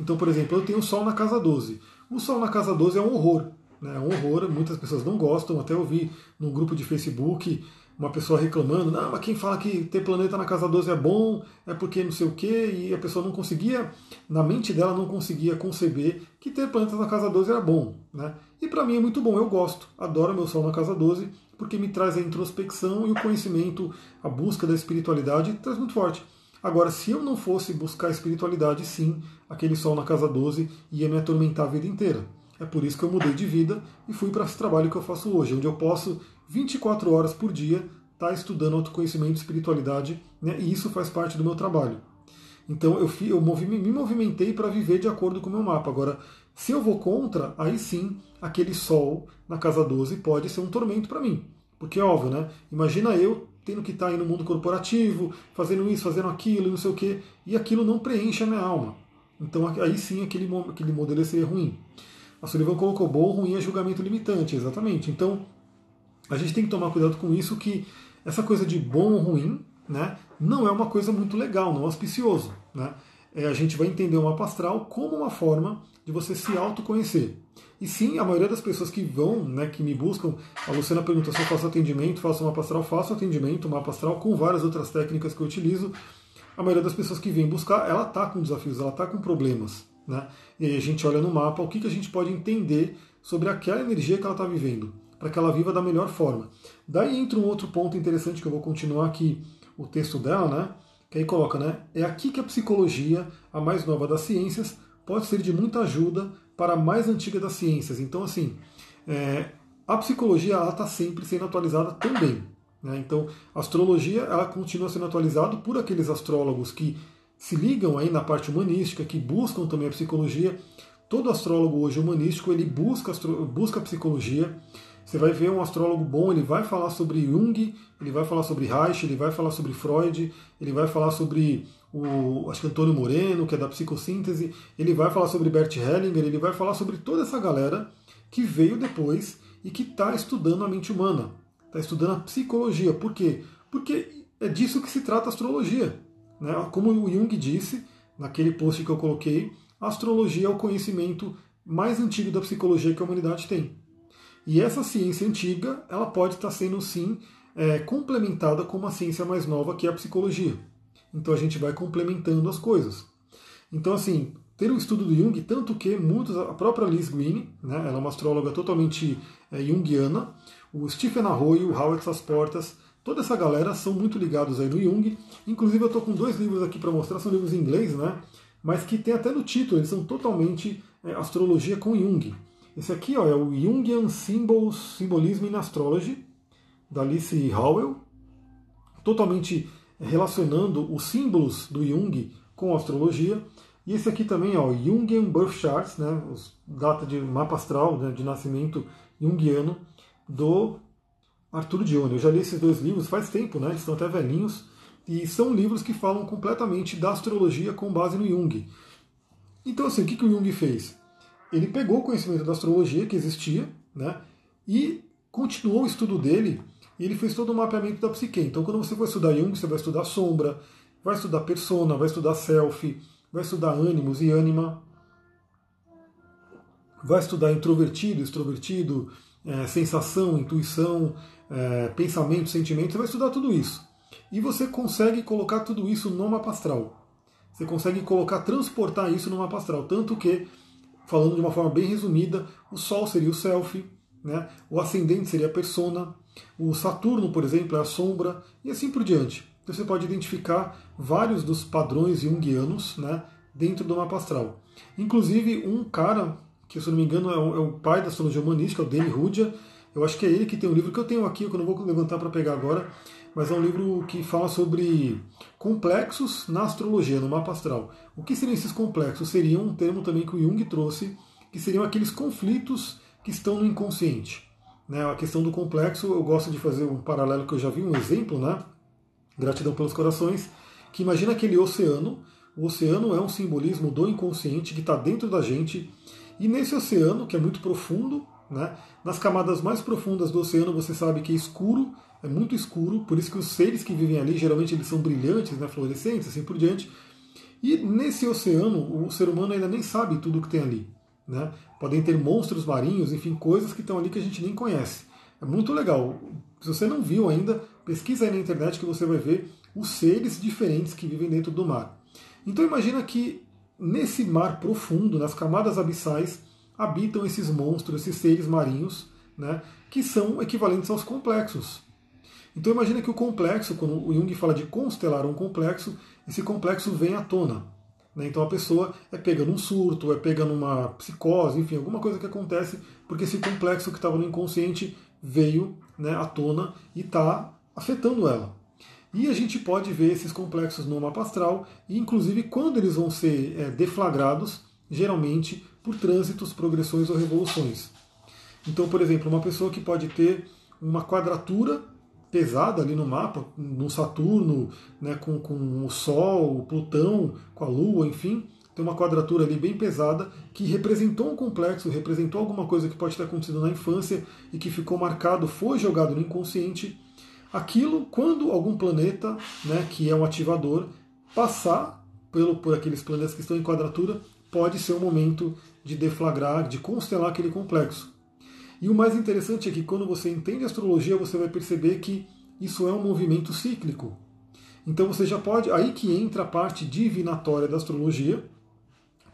Então, por exemplo, eu tenho o Sol na casa 12. O Sol na casa 12 é um horror. Né? É um horror, muitas pessoas não gostam. Até eu vi num grupo de Facebook uma pessoa reclamando, não, mas quem fala que ter planeta na casa 12 é bom, é porque não sei o quê, e a pessoa não conseguia, na mente dela não conseguia conceber que ter planeta na casa 12 era bom. Né? E para mim é muito bom, eu gosto, adoro meu Sol na casa 12, porque me traz a introspecção e o conhecimento, a busca da espiritualidade, traz muito forte. Agora, se eu não fosse buscar a espiritualidade, sim, aquele Sol na casa 12 ia me atormentar a vida inteira. É por isso que eu mudei de vida e fui para esse trabalho que eu faço hoje, onde eu posso 24 horas por dia estar tá estudando autoconhecimento espiritualidade, né? e isso faz parte do meu trabalho. Então eu, eu me movimentei para viver de acordo com o meu mapa. Agora, se eu vou contra, aí sim, aquele sol na casa 12 pode ser um tormento para mim. Porque é óbvio, né? Imagina eu tendo que estar aí no mundo corporativo, fazendo isso, fazendo aquilo, não sei o quê, e aquilo não preenche a minha alma. Então aí sim aquele, aquele modelo seria ruim. A Sullivan colocou bom, ruim é julgamento limitante, exatamente. Então a gente tem que tomar cuidado com isso, que essa coisa de bom ou ruim né, não é uma coisa muito legal, não é auspicioso. Né? É, a gente vai entender o mapa astral como uma forma de você se autoconhecer. E sim, a maioria das pessoas que vão, né, que me buscam, a Luciana pergunta se eu faço atendimento, faço mapa astral, faço atendimento, mapa astral com várias outras técnicas que eu utilizo. A maioria das pessoas que vem buscar, ela está com desafios, ela está com problemas. Né? E a gente olha no mapa o que, que a gente pode entender sobre aquela energia que ela está vivendo para que ela viva da melhor forma. Daí entra um outro ponto interessante que eu vou continuar aqui o texto dela, né? Que aí coloca, né? É aqui que a psicologia, a mais nova das ciências, pode ser de muita ajuda para a mais antiga das ciências. Então, assim, é, a psicologia está sempre sendo atualizada também. Né? Então, a astrologia ela continua sendo atualizada por aqueles astrólogos que se ligam aí na parte humanística, que buscam também a psicologia. Todo astrólogo hoje humanístico ele busca, busca a psicologia. Você vai ver um astrólogo bom, ele vai falar sobre Jung, ele vai falar sobre Reich, ele vai falar sobre Freud, ele vai falar sobre o acho que Antônio Moreno, que é da psicossíntese, ele vai falar sobre Bert Hellinger, ele vai falar sobre toda essa galera que veio depois e que está estudando a mente humana, está estudando a psicologia. Por quê? Porque é disso que se trata a astrologia. Né? Como o Jung disse naquele post que eu coloquei, a astrologia é o conhecimento mais antigo da psicologia que a humanidade tem. E essa ciência antiga, ela pode estar sendo sim é, complementada com uma ciência mais nova que é a psicologia. Então a gente vai complementando as coisas. Então assim, ter o estudo do Jung, tanto que muitos, a própria Liz Green, né, ela é uma astróloga totalmente é, junguiana, o Stephen Arroyo, o Howard Sasportas, toda essa galera são muito ligados aí no Jung. Inclusive eu estou com dois livros aqui para mostrar, são livros em inglês, né? Mas que tem até no título, eles são totalmente é, astrologia com Jung. Esse aqui ó, é o Jungian Symbols, Symbolism in Astrology, da Alice Howell, totalmente relacionando os símbolos do Jung com a astrologia. E esse aqui também, ó, Jungian Birth Charts, né, os, data de mapa astral né, de nascimento junguiano do Arthur Dione. Eu já li esses dois livros faz tempo, né, eles estão até velhinhos, e são livros que falam completamente da astrologia com base no Jung. Então, assim, o que, que o Jung fez? Ele pegou o conhecimento da astrologia que existia, né, e continuou o estudo dele, e ele fez todo o mapeamento da psique. Então, quando você for estudar Jung, você vai estudar sombra, vai estudar persona, vai estudar self, vai estudar ânimos e ânima, vai estudar introvertido, extrovertido, é, sensação, intuição, é, pensamento, sentimento, você vai estudar tudo isso. E você consegue colocar tudo isso no mapa astral. Você consegue colocar, transportar isso no mapa astral. Tanto que, falando de uma forma bem resumida, o Sol seria o self, né? o ascendente seria a persona, o Saturno, por exemplo, é a sombra, e assim por diante. Então você pode identificar vários dos padrões junguianos né, dentro do mapa astral. Inclusive, um cara, que se não me engano é o, é o pai da astrologia humanística, é o Danny Rudja, eu acho que é ele que tem um livro que eu tenho aqui, que eu não vou levantar para pegar agora, mas é um livro que fala sobre complexos na astrologia, no mapa astral. O que seriam esses complexos? Seria um termo também que o Jung trouxe, que seriam aqueles conflitos que estão no inconsciente. Né? A questão do complexo, eu gosto de fazer um paralelo que eu já vi, um exemplo, né? Gratidão pelos corações, que imagina aquele oceano. O oceano é um simbolismo do inconsciente que está dentro da gente. E nesse oceano, que é muito profundo, né, nas camadas mais profundas do oceano você sabe que é escuro, é muito escuro, por isso que os seres que vivem ali, geralmente eles são brilhantes, né, fluorescentes, assim por diante. E nesse oceano, o ser humano ainda nem sabe tudo o que tem ali. Né? Podem ter monstros marinhos, enfim, coisas que estão ali que a gente nem conhece. É muito legal. Se você não viu ainda, pesquisa aí na internet que você vai ver os seres diferentes que vivem dentro do mar. Então imagina que nesse mar profundo, nas camadas abissais, habitam esses monstros, esses seres marinhos, né, que são equivalentes aos complexos. Então imagina que o complexo, quando o Jung fala de constelar um complexo, esse complexo vem à tona. Né? Então a pessoa é pega num surto, é pega numa psicose, enfim, alguma coisa que acontece porque esse complexo que estava no inconsciente veio né, à tona e está afetando ela. E a gente pode ver esses complexos no mapa astral, e inclusive quando eles vão ser é, deflagrados, geralmente por trânsitos, progressões ou revoluções. Então, por exemplo, uma pessoa que pode ter uma quadratura pesada ali no mapa, no Saturno, né, com, com o Sol, o Plutão, com a Lua, enfim, tem uma quadratura ali bem pesada que representou um complexo, representou alguma coisa que pode ter acontecido na infância e que ficou marcado, foi jogado no inconsciente. Aquilo, quando algum planeta, né, que é um ativador, passar pelo, por aqueles planetas que estão em quadratura, pode ser o momento de deflagrar, de constelar aquele complexo. E o mais interessante é que quando você entende astrologia, você vai perceber que isso é um movimento cíclico. Então você já pode. Aí que entra a parte divinatória da astrologia,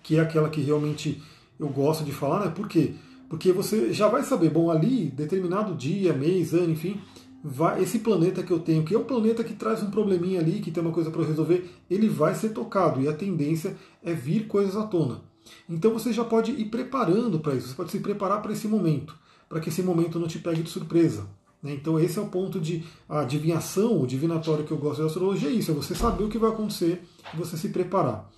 que é aquela que realmente eu gosto de falar, né? Por quê? Porque você já vai saber, bom, ali, determinado dia, mês, ano, enfim, vai, esse planeta que eu tenho, que é um planeta que traz um probleminha ali, que tem uma coisa para resolver, ele vai ser tocado e a tendência é vir coisas à tona. Então você já pode ir preparando para isso, você pode se preparar para esse momento, para que esse momento não te pegue de surpresa. Né? Então esse é o ponto de adivinhação, o divinatório que eu gosto de astrologia, é isso, é você saber o que vai acontecer e você se preparar.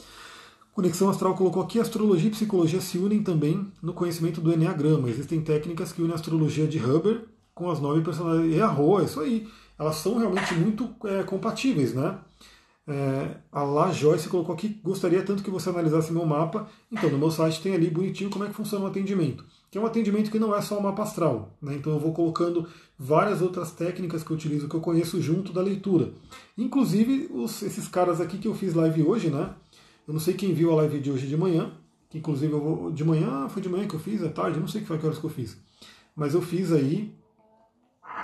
Conexão Astral colocou aqui astrologia e psicologia se unem também no conhecimento do Enneagrama. Existem técnicas que unem a astrologia de Huber com as nove personalidades. E a Roa, isso aí. Elas são realmente muito é, compatíveis, né? É, a La Joyce colocou aqui, gostaria tanto que você analisasse meu mapa. Então, no meu site tem ali bonitinho como é que funciona o atendimento. Que é um atendimento que não é só o mapa astral. Né? Então eu vou colocando várias outras técnicas que eu utilizo, que eu conheço junto da leitura. Inclusive os, esses caras aqui que eu fiz live hoje, né? Eu não sei quem viu a live de hoje de manhã, inclusive eu vou. De manhã, foi de manhã que eu fiz, à tarde, não sei que foi que horas que eu fiz. Mas eu fiz aí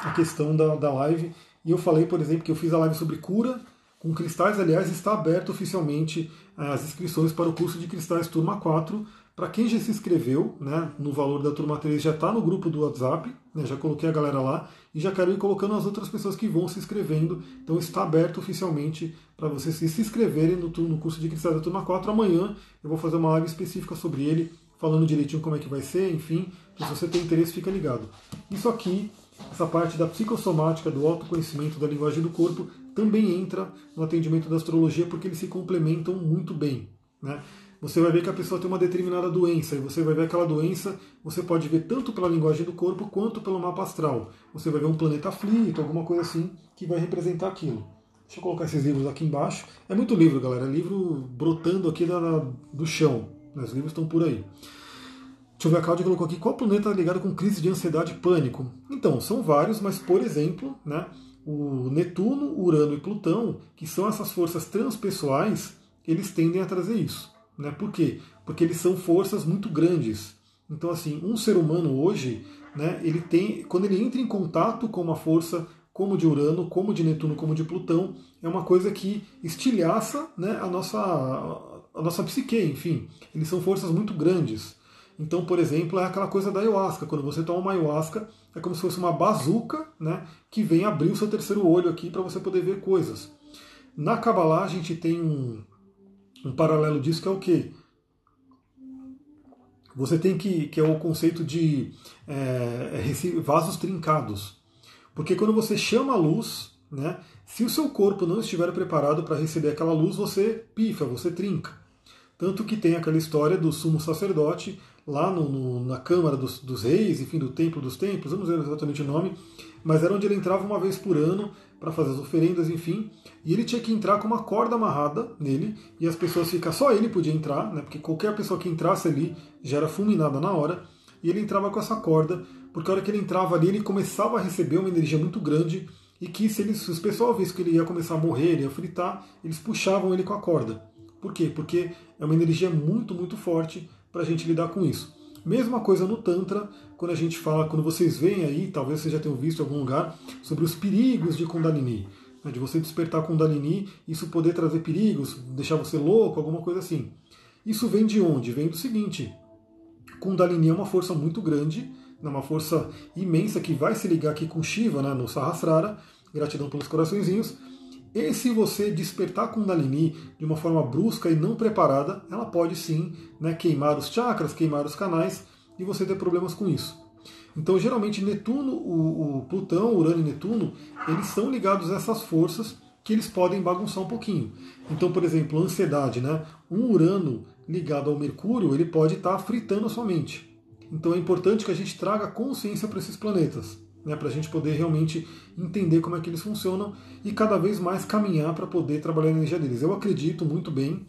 a questão da, da live. E eu falei, por exemplo, que eu fiz a live sobre cura com cristais. Aliás, está aberto oficialmente eh, as inscrições para o curso de cristais Turma 4. Para quem já se inscreveu né, no valor da turma 3, já está no grupo do WhatsApp, né, já coloquei a galera lá e já quero ir colocando as outras pessoas que vão se inscrevendo. Então está aberto oficialmente para vocês se inscreverem no, no curso de Cristais da Turma 4. Amanhã eu vou fazer uma live específica sobre ele, falando direitinho como é que vai ser, enfim. Então, se você tem interesse, fica ligado. Isso aqui, essa parte da psicossomática, do autoconhecimento da linguagem do corpo, também entra no atendimento da astrologia porque eles se complementam muito bem. Né? Você vai ver que a pessoa tem uma determinada doença, e você vai ver aquela doença, você pode ver tanto pela linguagem do corpo quanto pelo mapa astral. Você vai ver um planeta aflito, alguma coisa assim, que vai representar aquilo. Deixa eu colocar esses livros aqui embaixo. É muito livro, galera. É livro brotando aqui da, do chão. Né? Os livros estão por aí. Deixa eu ver, a Cláudia colocou aqui qual planeta é ligado com crise de ansiedade e pânico. Então, são vários, mas por exemplo, né, o Netuno, Urano e Plutão, que são essas forças transpessoais, eles tendem a trazer isso. Né? Por quê? Porque eles são forças muito grandes. Então, assim, um ser humano hoje, né, ele tem, quando ele entra em contato com uma força como de Urano, como de Netuno, como de Plutão, é uma coisa que estilhaça né, a, nossa, a nossa psique, enfim. Eles são forças muito grandes. Então, por exemplo, é aquela coisa da ayahuasca. Quando você toma uma ayahuasca, é como se fosse uma bazuca né, que vem abrir o seu terceiro olho aqui para você poder ver coisas. Na Kabbalah, a gente tem um, um paralelo disso que é o quê? Você tem que, que é o conceito de é, vasos trincados. Porque quando você chama a luz, né, se o seu corpo não estiver preparado para receber aquela luz, você pifa, você trinca. Tanto que tem aquela história do sumo sacerdote lá no, no, na Câmara dos, dos, Reis, enfim, do Templo dos Templos, não sei exatamente o nome, mas era onde ele entrava uma vez por ano para fazer as oferendas, enfim, e ele tinha que entrar com uma corda amarrada nele, e as pessoas ficam, só ele podia entrar, né, porque qualquer pessoa que entrasse ali já era fulminada na hora, e ele entrava com essa corda, porque a hora que ele entrava ali, ele começava a receber uma energia muito grande, e que se, ele, se os pessoal vissem que ele ia começar a morrer, ele ia fritar, eles puxavam ele com a corda. Por quê? Porque é uma energia muito, muito forte para a gente lidar com isso. Mesma coisa no Tantra, quando a gente fala, quando vocês veem aí, talvez vocês já tenham visto em algum lugar, sobre os perigos de Kundalini. Né, de você despertar Kundalini, isso poder trazer perigos, deixar você louco, alguma coisa assim. Isso vem de onde? Vem do seguinte: Kundalini é uma força muito grande, né, uma força imensa que vai se ligar aqui com Shiva, né, no Sahasrara. Gratidão pelos coraçõezinhos. E se você despertar Kundalini de uma forma brusca e não preparada, ela pode sim né, queimar os chakras, queimar os canais e você ter problemas com isso. Então, geralmente, Netuno, o, o Plutão, Urano e Netuno, eles são ligados a essas forças que eles podem bagunçar um pouquinho. Então, por exemplo, ansiedade, né? Um Urano ligado ao Mercúrio, ele pode estar fritando a sua mente. Então é importante que a gente traga consciência para esses planetas né, para a gente poder realmente entender como é que eles funcionam e cada vez mais caminhar para poder trabalhar a energia deles. Eu acredito muito bem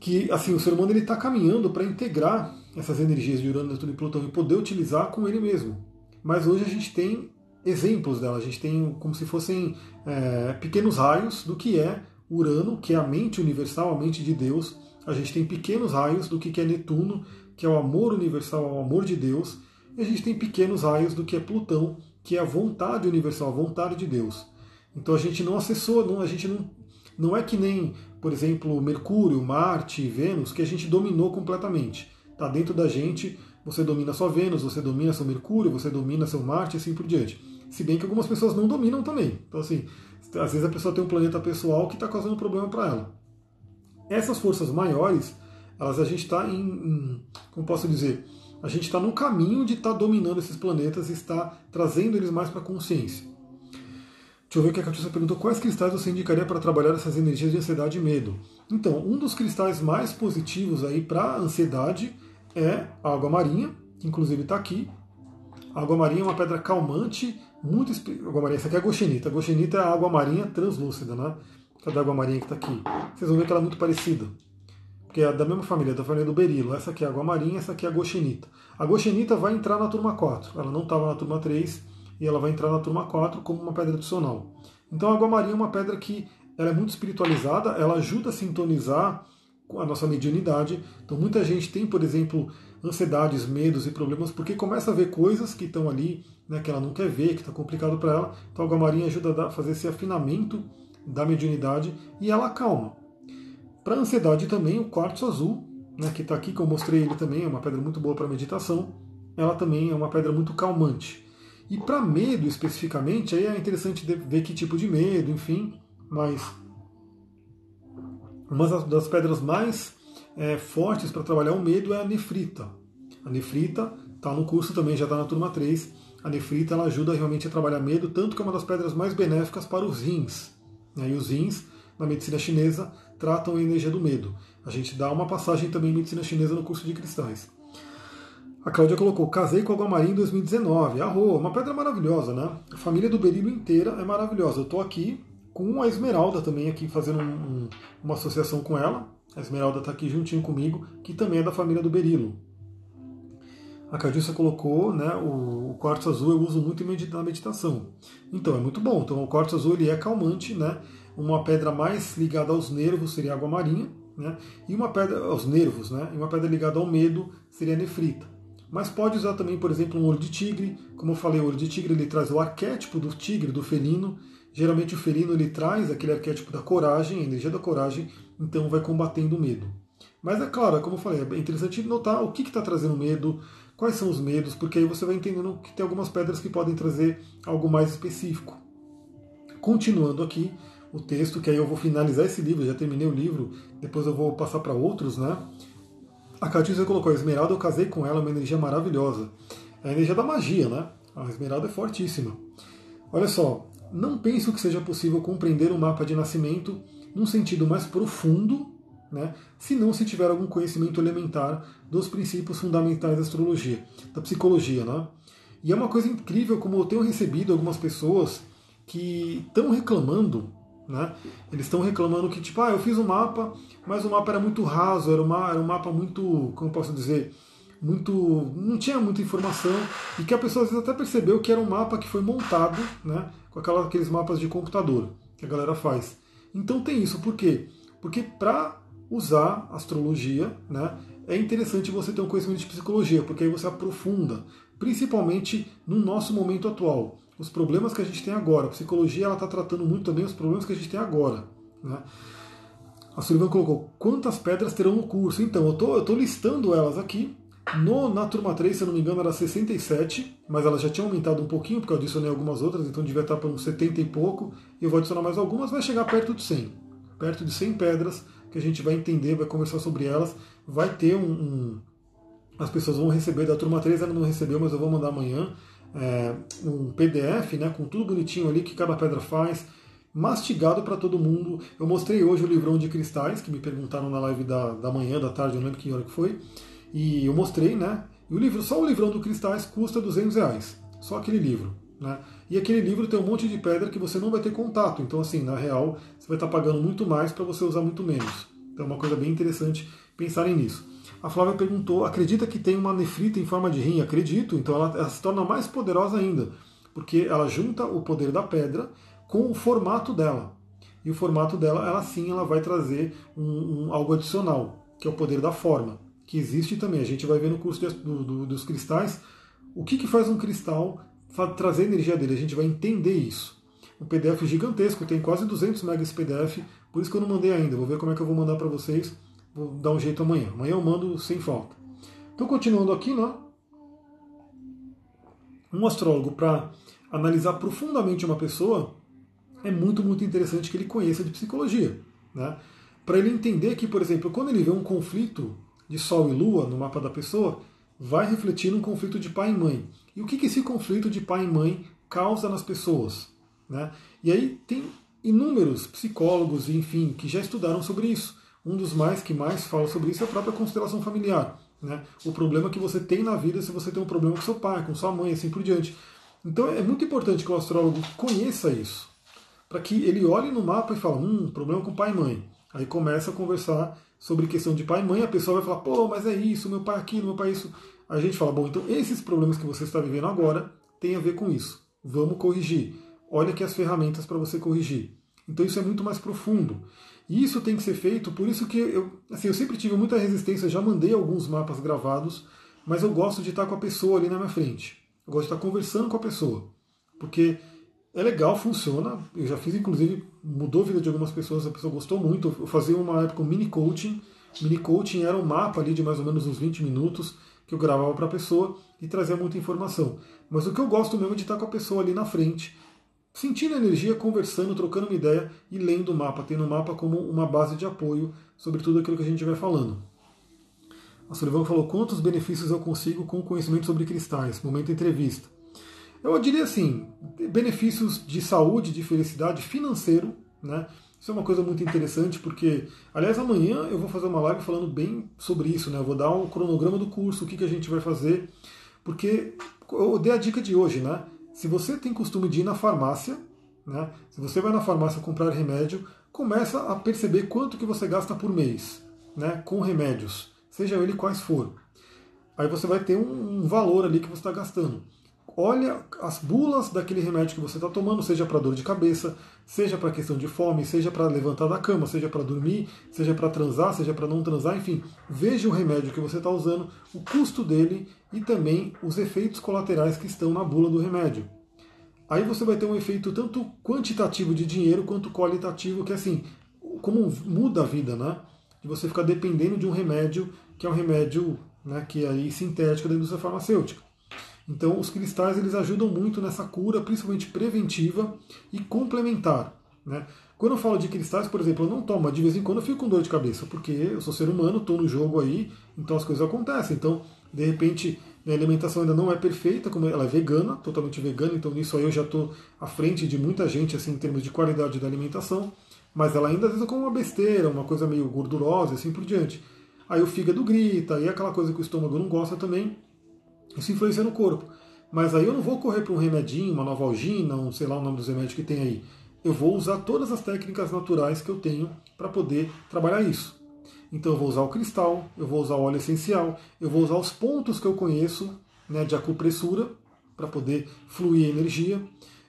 que assim o ser humano ele está caminhando para integrar essas energias de Urano, Netuno e Plutão e poder utilizar com ele mesmo. Mas hoje a gente tem exemplos dela, a gente tem como se fossem é, pequenos raios do que é Urano, que é a mente universal, a mente de Deus. A gente tem pequenos raios do que é Netuno, que é o amor universal, o amor de Deus a gente tem pequenos raios do que é Plutão, que é a vontade universal, a vontade de Deus. Então a gente não acessou, não, a gente não, não é que nem, por exemplo, Mercúrio, Marte Vênus, que a gente dominou completamente. Está dentro da gente, você domina sua Vênus, você domina seu Mercúrio, você domina seu Marte e assim por diante. Se bem que algumas pessoas não dominam também. Então, assim, às vezes a pessoa tem um planeta pessoal que está causando problema para ela. Essas forças maiores, elas a gente está em, em, como posso dizer, a gente está no caminho de estar tá dominando esses planetas e está trazendo eles mais para a consciência. Deixa eu ver o que a Catiúcia perguntou. Quais cristais você indicaria para trabalhar essas energias de ansiedade e medo? Então, um dos cristais mais positivos aí para ansiedade é a água marinha, que inclusive está aqui. A água marinha é uma pedra calmante, muito. Água marinha, essa aqui é a goshenita. A goshenita é a água marinha translúcida, né? Cadê a água marinha que está aqui? Vocês vão ver que ela é muito parecida que é da mesma família, da família do berilo. Essa aqui é a água marinha, essa aqui é a goshenita. A goshenita vai entrar na turma 4. Ela não estava na turma 3 e ela vai entrar na turma 4 como uma pedra adicional. Então a água marinha é uma pedra que ela é muito espiritualizada, ela ajuda a sintonizar com a nossa mediunidade. Então muita gente tem, por exemplo, ansiedades, medos e problemas porque começa a ver coisas que estão ali, né, que ela não quer ver, que está complicado para ela. Então a água marinha ajuda a fazer esse afinamento da mediunidade e ela acalma. Para ansiedade também, o quartzo azul, né, que está aqui, que eu mostrei ele também, é uma pedra muito boa para meditação, ela também é uma pedra muito calmante. E para medo especificamente, aí é interessante ver que tipo de medo, enfim, mas uma das pedras mais é, fortes para trabalhar o medo é a nefrita. A nefrita está no curso também, já está na turma 3. A nefrita ela ajuda realmente a trabalhar medo, tanto que é uma das pedras mais benéficas para os rins. Né? E os rins, na medicina chinesa, tratam a energia do medo. A gente dá uma passagem também em medicina chinesa no curso de cristais. A Cláudia colocou, casei com a Guamarim em 2019. Arro, uma pedra maravilhosa, né? A família do berilo inteira é maravilhosa. Eu estou aqui com a Esmeralda também, aqui fazendo um, um, uma associação com ela. A Esmeralda está aqui juntinho comigo, que também é da família do berilo. A Cadícia colocou, né, o, o quartzo azul eu uso muito na meditação. Então é muito bom. Então o quartzo azul ele é calmante, né? Uma pedra mais ligada aos nervos seria água marinha, né? E uma pedra aos nervos, né? E uma pedra ligada ao medo seria nefrita. Mas pode usar também, por exemplo, um olho de tigre. Como eu falei, o olho de tigre ele traz o arquétipo do tigre, do felino. Geralmente o felino ele traz aquele arquétipo da coragem, a energia da coragem, então vai combatendo o medo. Mas é claro, como eu falei, é interessante notar o que está trazendo medo, quais são os medos, porque aí você vai entendendo que tem algumas pedras que podem trazer algo mais específico. Continuando aqui o texto, que aí eu vou finalizar esse livro, já terminei o livro, depois eu vou passar para outros, né? A Catiúcia colocou, a Esmeralda, eu casei com ela, uma energia maravilhosa. É a energia da magia, né? A Esmeralda é fortíssima. Olha só, não penso que seja possível compreender o mapa de nascimento num sentido mais profundo, né? se não se tiver algum conhecimento elementar dos princípios fundamentais da astrologia, da psicologia. Né? E é uma coisa incrível como eu tenho recebido algumas pessoas que estão reclamando né? Eles estão reclamando que, tipo, ah, eu fiz um mapa, mas o mapa era muito raso, era, uma, era um mapa muito, como posso dizer, muito. não tinha muita informação, e que a pessoa às vezes até percebeu que era um mapa que foi montado, né? Com aquela, aqueles mapas de computador que a galera faz. Então tem isso, por quê? Porque para usar astrologia, né, é interessante você ter um conhecimento de psicologia, porque aí você aprofunda, principalmente no nosso momento atual os problemas que a gente tem agora. A psicologia ela está tratando muito também os problemas que a gente tem agora. Né? A Sullivan colocou quantas pedras terão no curso. Então, eu tô, estou tô listando elas aqui. No, na turma 3, se eu não me engano, era 67, mas elas já tinham aumentado um pouquinho, porque eu adicionei algumas outras, então devia estar para uns 70 e pouco. E eu vou adicionar mais algumas, vai chegar perto de 100. Perto de 100 pedras que a gente vai entender, vai conversar sobre elas. Vai ter um. um as pessoas vão receber da turma 3, ela não recebeu, mas eu vou mandar amanhã é, um PDF né, com tudo bonitinho ali que cada pedra faz, mastigado para todo mundo. Eu mostrei hoje o livrão de cristais, que me perguntaram na live da, da manhã, da tarde, eu não lembro que hora que foi. E eu mostrei, né? E o livro, só o livrão do cristais custa 200 reais. Só aquele livro. Né? E aquele livro tem um monte de pedra que você não vai ter contato. Então, assim, na real, você vai estar pagando muito mais para você usar muito menos. Então é uma coisa bem interessante pensarem nisso. A Flávia perguntou: acredita que tem uma nefrita em forma de rim? Acredito, então ela, ela, se torna mais poderosa ainda, porque ela junta o poder da pedra com o formato dela. E o formato dela, ela sim, ela vai trazer um, um algo adicional, que é o poder da forma, que existe também. A gente vai ver no curso de, do, do, dos cristais o que, que faz um cristal trazer energia dele. A gente vai entender isso. Um PDF gigantesco, tem quase 200 MB esse PDF, por isso que eu não mandei ainda. Vou ver como é que eu vou mandar para vocês Vou dar um jeito amanhã. Amanhã eu mando sem falta. Então, continuando aqui, né? Um astrólogo, para analisar profundamente uma pessoa, é muito, muito interessante que ele conheça de psicologia. Né? Para ele entender que, por exemplo, quando ele vê um conflito de Sol e Lua no mapa da pessoa, vai refletir num conflito de pai e mãe. E o que, que esse conflito de pai e mãe causa nas pessoas? Né? E aí tem inúmeros psicólogos, enfim, que já estudaram sobre isso. Um dos mais que mais fala sobre isso é a própria constelação familiar. Né? O problema que você tem na vida se você tem um problema com seu pai, com sua mãe, assim por diante. Então é muito importante que o astrólogo conheça isso, para que ele olhe no mapa e fale, hum, problema com pai e mãe. Aí começa a conversar sobre questão de pai e mãe, a pessoa vai falar, pô, mas é isso, meu pai é aquilo, meu pai é isso. A gente fala, bom, então esses problemas que você está vivendo agora têm a ver com isso. Vamos corrigir. Olha aqui as ferramentas para você corrigir. Então isso é muito mais profundo. E isso tem que ser feito, por isso que eu, assim, eu sempre tive muita resistência, já mandei alguns mapas gravados, mas eu gosto de estar com a pessoa ali na minha frente. Eu gosto de estar conversando com a pessoa. Porque é legal, funciona. Eu já fiz, inclusive, mudou a vida de algumas pessoas, a pessoa gostou muito. Eu fazia uma época um mini coaching. Mini coaching era um mapa ali de mais ou menos uns 20 minutos que eu gravava para a pessoa e trazia muita informação. Mas o que eu gosto mesmo é de estar com a pessoa ali na frente sentindo a energia, conversando, trocando uma ideia e lendo o mapa, tendo o mapa como uma base de apoio sobre tudo aquilo que a gente vai falando. A Sullivan falou: quantos benefícios eu consigo com conhecimento sobre cristais? Momento entrevista. Eu diria assim: benefícios de saúde, de felicidade, financeiro, né? Isso é uma coisa muito interessante porque, aliás, amanhã eu vou fazer uma live falando bem sobre isso, né? Eu vou dar um cronograma do curso, o que, que a gente vai fazer, porque eu dei a dica de hoje, né? Se você tem costume de ir na farmácia, né? Se você vai na farmácia comprar remédio, começa a perceber quanto que você gasta por mês, né? Com remédios, seja ele quais for. Aí você vai ter um, um valor ali que você está gastando olha as bulas daquele remédio que você está tomando, seja para dor de cabeça, seja para questão de fome, seja para levantar da cama, seja para dormir, seja para transar, seja para não transar, enfim, veja o remédio que você está usando, o custo dele e também os efeitos colaterais que estão na bula do remédio. Aí você vai ter um efeito tanto quantitativo de dinheiro quanto qualitativo, que é assim, como muda a vida, né? De você ficar dependendo de um remédio que é um remédio né, que é aí sintético da indústria farmacêutica. Então, os cristais eles ajudam muito nessa cura, principalmente preventiva e complementar. Né? Quando eu falo de cristais, por exemplo, eu não tomo, de vez em quando eu fico com dor de cabeça, porque eu sou ser humano, estou no jogo aí, então as coisas acontecem. Então, de repente, minha alimentação ainda não é perfeita, como ela é vegana, totalmente vegana, então nisso aí eu já estou à frente de muita gente assim em termos de qualidade da alimentação, mas ela ainda às vezes como uma besteira, uma coisa meio gordurosa, assim por diante. Aí o fígado grita, aí aquela coisa que o estômago não gosta também, isso influencia no corpo. Mas aí eu não vou correr para um remedinho, uma novalgina, um sei lá o nome dos remédios que tem aí. Eu vou usar todas as técnicas naturais que eu tenho para poder trabalhar isso. Então eu vou usar o cristal, eu vou usar o óleo essencial, eu vou usar os pontos que eu conheço né, de acupressura para poder fluir energia.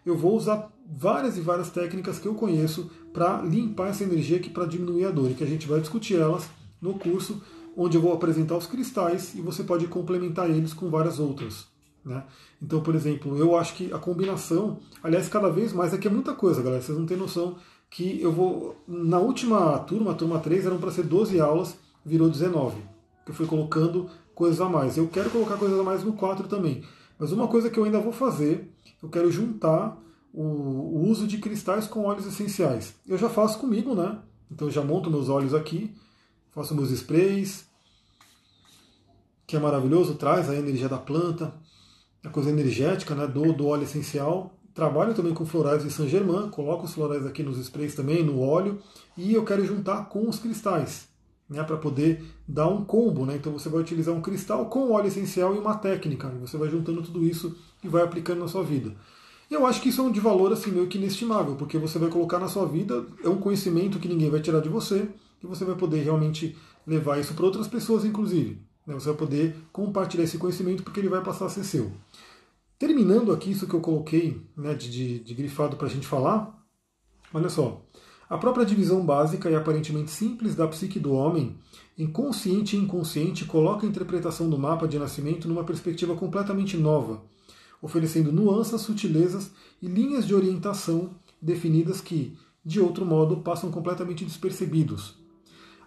Eu vou usar várias e várias técnicas que eu conheço para limpar essa energia aqui para diminuir a dor, e que a gente vai discutir elas no curso onde eu vou apresentar os cristais e você pode complementar eles com várias outras. Né? Então, por exemplo, eu acho que a combinação, aliás, cada vez mais, aqui é muita coisa, galera, vocês não têm noção que eu vou. Na última turma, turma 3, eram para ser 12 aulas, virou 19. Que eu fui colocando coisas a mais. Eu quero colocar coisas a mais no 4 também. Mas uma coisa que eu ainda vou fazer, eu quero juntar o, o uso de cristais com óleos essenciais. Eu já faço comigo, né? Então eu já monto meus óleos aqui, faço meus sprays, que é maravilhoso, traz a energia da planta, a coisa energética né, do, do óleo essencial. Trabalho também com florais de Saint Germain, coloco os florais aqui nos sprays também, no óleo, e eu quero juntar com os cristais, né, para poder dar um combo. Né? Então você vai utilizar um cristal com óleo essencial e uma técnica, e você vai juntando tudo isso e vai aplicando na sua vida. Eu acho que isso é um de valor assim meio que inestimável, porque você vai colocar na sua vida, é um conhecimento que ninguém vai tirar de você, e você vai poder realmente levar isso para outras pessoas, inclusive. Né? Você vai poder compartilhar esse conhecimento porque ele vai passar a ser seu. Terminando aqui isso que eu coloquei né, de, de, de grifado para a gente falar, olha só. A própria divisão básica e aparentemente simples da psique do homem, inconsciente e inconsciente, coloca a interpretação do mapa de nascimento numa perspectiva completamente nova, oferecendo nuances, sutilezas e linhas de orientação definidas que, de outro modo, passam completamente despercebidos.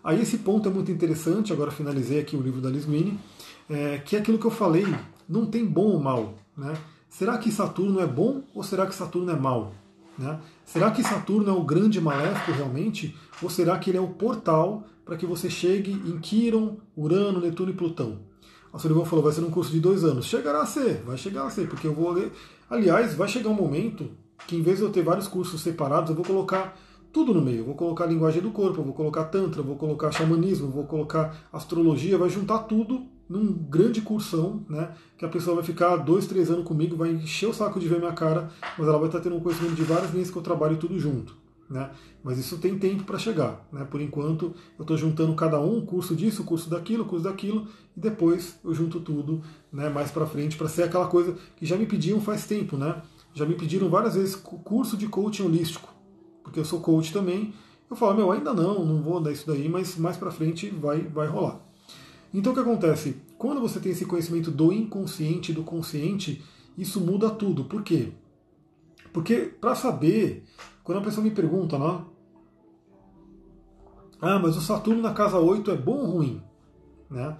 Aí esse ponto é muito interessante, agora finalizei aqui o livro da Liz é, que é aquilo que eu falei, não tem bom ou mal. Né? Será que Saturno é bom ou será que Saturno é mal? Né? Será que Saturno é o grande maléfico realmente? Ou será que ele é o portal para que você chegue em Quiron, Urano, Netuno e Plutão? A Sullivan falou, vai ser um curso de dois anos. Chegará a ser, vai chegar a ser, porque eu vou. Aliás, vai chegar um momento que em vez de eu ter vários cursos separados, eu vou colocar tudo no meio. Eu vou colocar linguagem do corpo, vou colocar tantra, vou colocar xamanismo, vou colocar astrologia, vai juntar tudo num grande cursão, né? Que a pessoa vai ficar dois, três anos comigo, vai encher o saco de ver minha cara, mas ela vai estar tendo um conhecimento de várias linhas que eu trabalho tudo junto. Né? Mas isso tem tempo para chegar. Né? Por enquanto, eu estou juntando cada um, curso disso, curso daquilo, curso daquilo, e depois eu junto tudo né, mais para frente, para ser aquela coisa que já me pediam faz tempo. Né? Já me pediram várias vezes curso de coaching holístico porque eu sou coach também. Eu falo, meu, ainda não, não vou dar isso daí, mas mais para frente vai, vai rolar. Então o que acontece? Quando você tem esse conhecimento do inconsciente e do consciente, isso muda tudo. Por quê? Porque para saber, quando a pessoa me pergunta lá, né, ah, mas o Saturno na casa 8 é bom ou ruim? Né?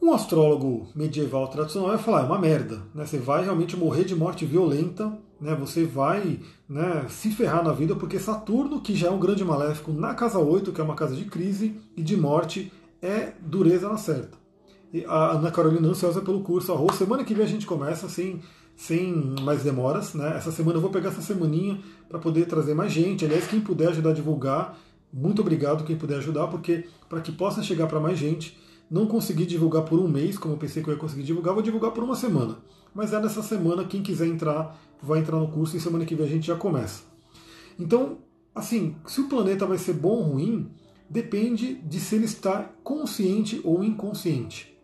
Um astrólogo medieval tradicional vai falar, é uma merda, né? você vai realmente morrer de morte violenta né, você vai né, se ferrar na vida, porque Saturno, que já é um grande maléfico na casa 8, que é uma casa de crise e de morte, é dureza na certa. a Ana Carolina ansiosa pelo curso Arroz. Semana que vem a gente começa sem, sem mais demoras. Né? Essa semana eu vou pegar essa semaninha para poder trazer mais gente. Aliás, quem puder ajudar a divulgar, muito obrigado quem puder ajudar, porque para que possa chegar para mais gente, não consegui divulgar por um mês, como eu pensei que eu ia conseguir divulgar, vou divulgar por uma semana. Mas é nessa semana, quem quiser entrar, vai entrar no curso e semana que vem a gente já começa. Então, assim, se o planeta vai ser bom ou ruim, depende de se ele está consciente ou inconsciente.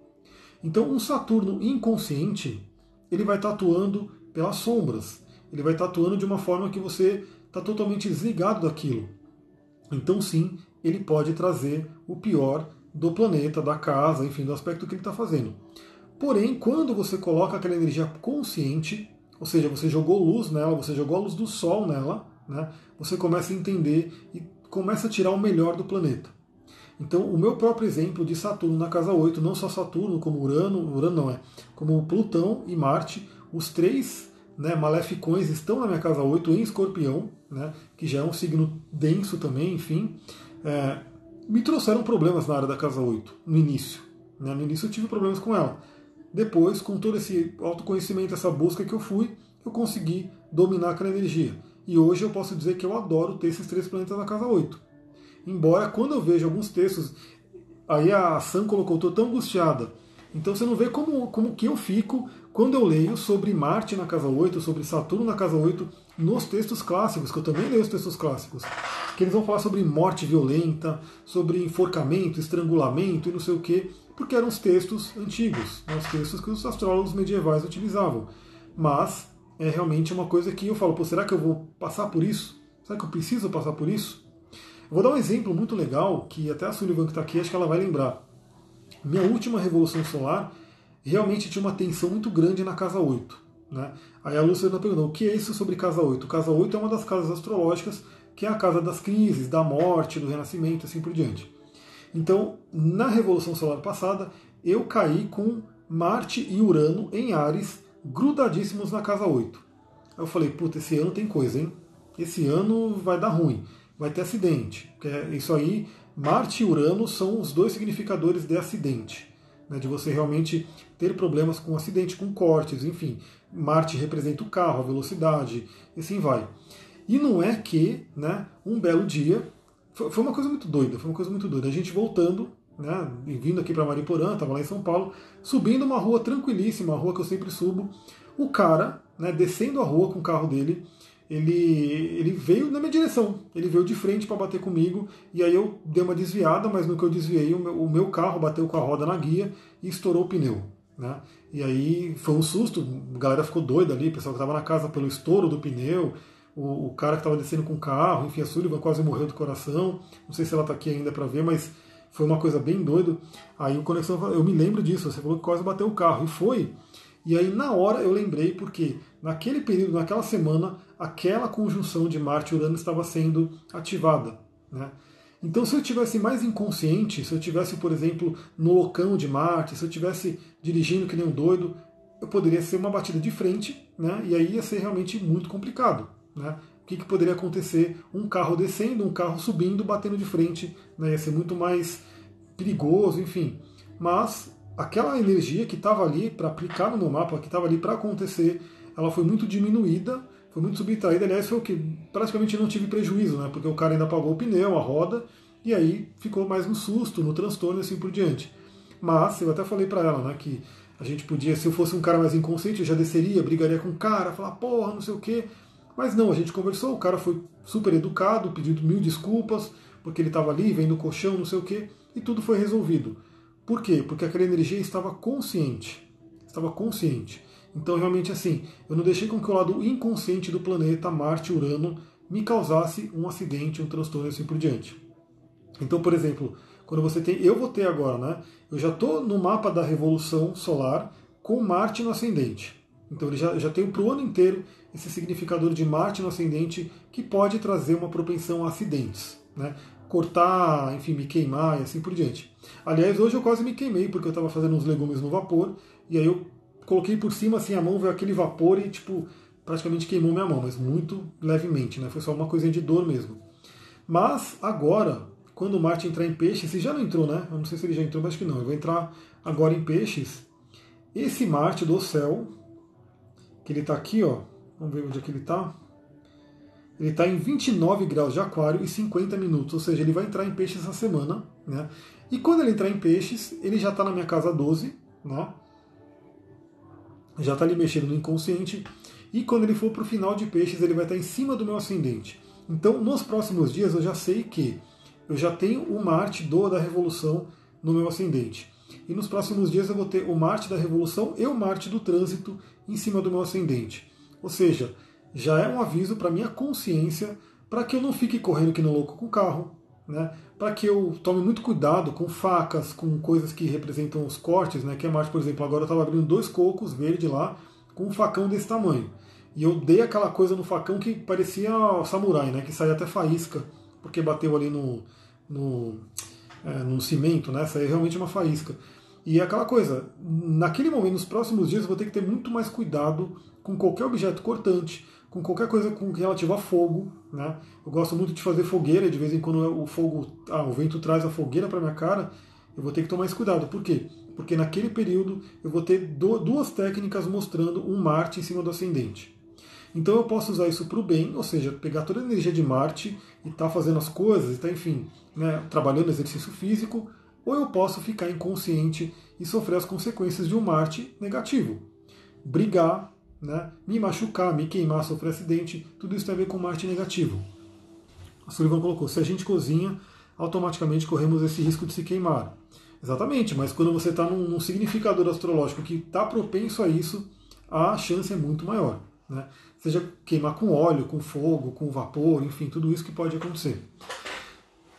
Então, um Saturno inconsciente, ele vai estar atuando pelas sombras. Ele vai estar atuando de uma forma que você está totalmente desligado daquilo. Então, sim, ele pode trazer o pior do planeta, da casa, enfim, do aspecto que ele está fazendo. Porém, quando você coloca aquela energia consciente, ou seja, você jogou luz nela, você jogou a luz do Sol nela, né, você começa a entender e começa a tirar o melhor do planeta. Então, o meu próprio exemplo de Saturno na casa 8, não só Saturno, como Urano, Urano não é, como Plutão e Marte, os três né, maleficões estão na minha casa 8 em escorpião, né, que já é um signo denso também, enfim, é, me trouxeram problemas na área da casa 8, no início. Né, no início eu tive problemas com ela. Depois, com todo esse autoconhecimento, essa busca que eu fui, eu consegui dominar aquela energia. E hoje eu posso dizer que eu adoro ter esses três planetas na casa 8. Embora quando eu vejo alguns textos, aí a Sam colocou, estou tão angustiada. Então você não vê como, como que eu fico quando eu leio sobre Marte na casa 8, sobre Saturno na casa 8, nos textos clássicos, que eu também leio os textos clássicos, que eles vão falar sobre morte violenta, sobre enforcamento, estrangulamento e não sei o quê, porque eram os textos antigos, né, os textos que os astrólogos medievais utilizavam. Mas é realmente uma coisa que eu falo, Pô, será que eu vou passar por isso? Será que eu preciso passar por isso? Eu vou dar um exemplo muito legal, que até a Sullivan que está aqui, acho que ela vai lembrar. Minha última revolução solar realmente tinha uma tensão muito grande na casa 8. Né? Aí a Luciana perguntou, o que é isso sobre casa 8? Casa 8 é uma das casas astrológicas, que é a casa das crises, da morte, do renascimento, assim por diante. Então, na revolução solar passada, eu caí com Marte e Urano em Ares grudadíssimos na casa 8. Aí eu falei, puta, esse ano tem coisa, hein? Esse ano vai dar ruim, vai ter acidente. É isso aí, Marte e Urano são os dois significadores de acidente. Né, de você realmente ter problemas com acidente, com cortes, enfim. Marte representa o carro, a velocidade, e assim vai. E não é que, né, um belo dia, foi uma coisa muito doida, foi uma coisa muito doida. A gente voltando né, vindo aqui para Mariporã, estava lá em São Paulo, subindo uma rua tranquilíssima, a rua que eu sempre subo. O cara, né, descendo a rua com o carro dele, ele, ele veio na minha direção, ele veio de frente para bater comigo, e aí eu dei uma desviada, mas no que eu desviei, o meu, o meu carro bateu com a roda na guia e estourou o pneu. Né? E aí foi um susto, a galera ficou doida ali, o pessoal que estava na casa pelo estouro do pneu, o, o cara que estava descendo com o carro, enfim, a Sullivan quase morreu do coração. Não sei se ela está aqui ainda para ver, mas foi uma coisa bem doida. Aí o Conexão, eu me lembro disso, você falou que quase bateu o carro. E foi. E aí na hora eu lembrei, porque naquele período, naquela semana, aquela conjunção de Marte e Urano estava sendo ativada. Né? Então, se eu tivesse mais inconsciente, se eu tivesse, por exemplo, no locão de Marte, se eu tivesse dirigindo que nem um doido, eu poderia ser uma batida de frente, né? E aí ia ser realmente muito complicado, né? O que, que, poderia acontecer? Um carro descendo, um carro subindo, batendo de frente, né? ia ser muito mais perigoso, enfim. Mas aquela energia que estava ali para aplicar no meu mapa, que estava ali para acontecer, ela foi muito diminuída, foi muito subtraída. Aliás, foi o que praticamente não tive prejuízo, né? porque o cara ainda pagou o pneu, a roda, e aí ficou mais no susto, no transtorno e assim por diante. Mas eu até falei para ela né, que a gente podia, se eu fosse um cara mais inconsciente, eu já desceria, brigaria com o cara, falar, porra, não sei o quê. Mas não, a gente conversou, o cara foi super educado, pedindo mil desculpas, porque ele estava ali, vendo o colchão, não sei o quê, e tudo foi resolvido. Por quê? Porque aquela energia estava consciente. Estava consciente. Então, realmente, assim, eu não deixei com que o lado inconsciente do planeta, Marte Urano, me causasse um acidente, um transtorno e assim por diante. Então, por exemplo, quando você tem. Eu vou ter agora, né? Eu já estou no mapa da Revolução Solar com Marte no ascendente. Então, ele já, já tem para o ano inteiro esse significador de Marte no ascendente que pode trazer uma propensão a acidentes, né? cortar, enfim, me queimar e assim por diante. Aliás, hoje eu quase me queimei porque eu estava fazendo uns legumes no vapor e aí eu coloquei por cima assim a mão, veio aquele vapor e tipo praticamente queimou minha mão, mas muito levemente, né? Foi só uma coisinha de dor mesmo. Mas agora, quando Marte entrar em peixes, se já não entrou, né? Eu não sei se ele já entrou, mas acho que não. Ele vai entrar agora em peixes. Esse Marte do céu, que ele está aqui, ó. Vamos ver onde é que ele está. Ele está em 29 graus de aquário e 50 minutos, ou seja, ele vai entrar em peixes essa semana. Né? E quando ele entrar em peixes, ele já está na minha casa 12, né? já está ali mexendo no inconsciente. E quando ele for para o final de peixes, ele vai estar tá em cima do meu ascendente. Então, nos próximos dias, eu já sei que eu já tenho o Marte do da Revolução no meu ascendente. E nos próximos dias eu vou ter o Marte da Revolução e o Marte do Trânsito em cima do meu ascendente. Ou seja, já é um aviso para minha consciência para que eu não fique correndo que não louco com o carro, né? para que eu tome muito cuidado com facas, com coisas que representam os cortes, né? que é Marte, por exemplo, agora eu estava abrindo dois cocos verdes lá com um facão desse tamanho. E eu dei aquela coisa no facão que parecia samurai, né? que saía até faísca, porque bateu ali no, no, é, no cimento, né? Saía realmente uma faísca. E é aquela coisa, naquele momento, nos próximos dias, eu vou ter que ter muito mais cuidado com qualquer objeto cortante, com qualquer coisa com relativo a fogo. Né? Eu gosto muito de fazer fogueira, de vez em quando o fogo, ah, o vento traz a fogueira para minha cara, eu vou ter que tomar mais cuidado. Por quê? Porque naquele período eu vou ter duas técnicas mostrando um Marte em cima do ascendente. Então eu posso usar isso para o bem, ou seja, pegar toda a energia de Marte e estar tá fazendo as coisas, e tá, enfim, né, trabalhando exercício físico, ou eu posso ficar inconsciente e sofrer as consequências de um Marte negativo. Brigar, né, me machucar, me queimar, sofrer acidente, tudo isso tem a ver com Marte negativo. A Sullivan colocou: se a gente cozinha, automaticamente corremos esse risco de se queimar. Exatamente, mas quando você está num, num, significador astrológico que está propenso a isso, a chance é muito maior. Né? Seja queimar com óleo, com fogo, com vapor, enfim, tudo isso que pode acontecer.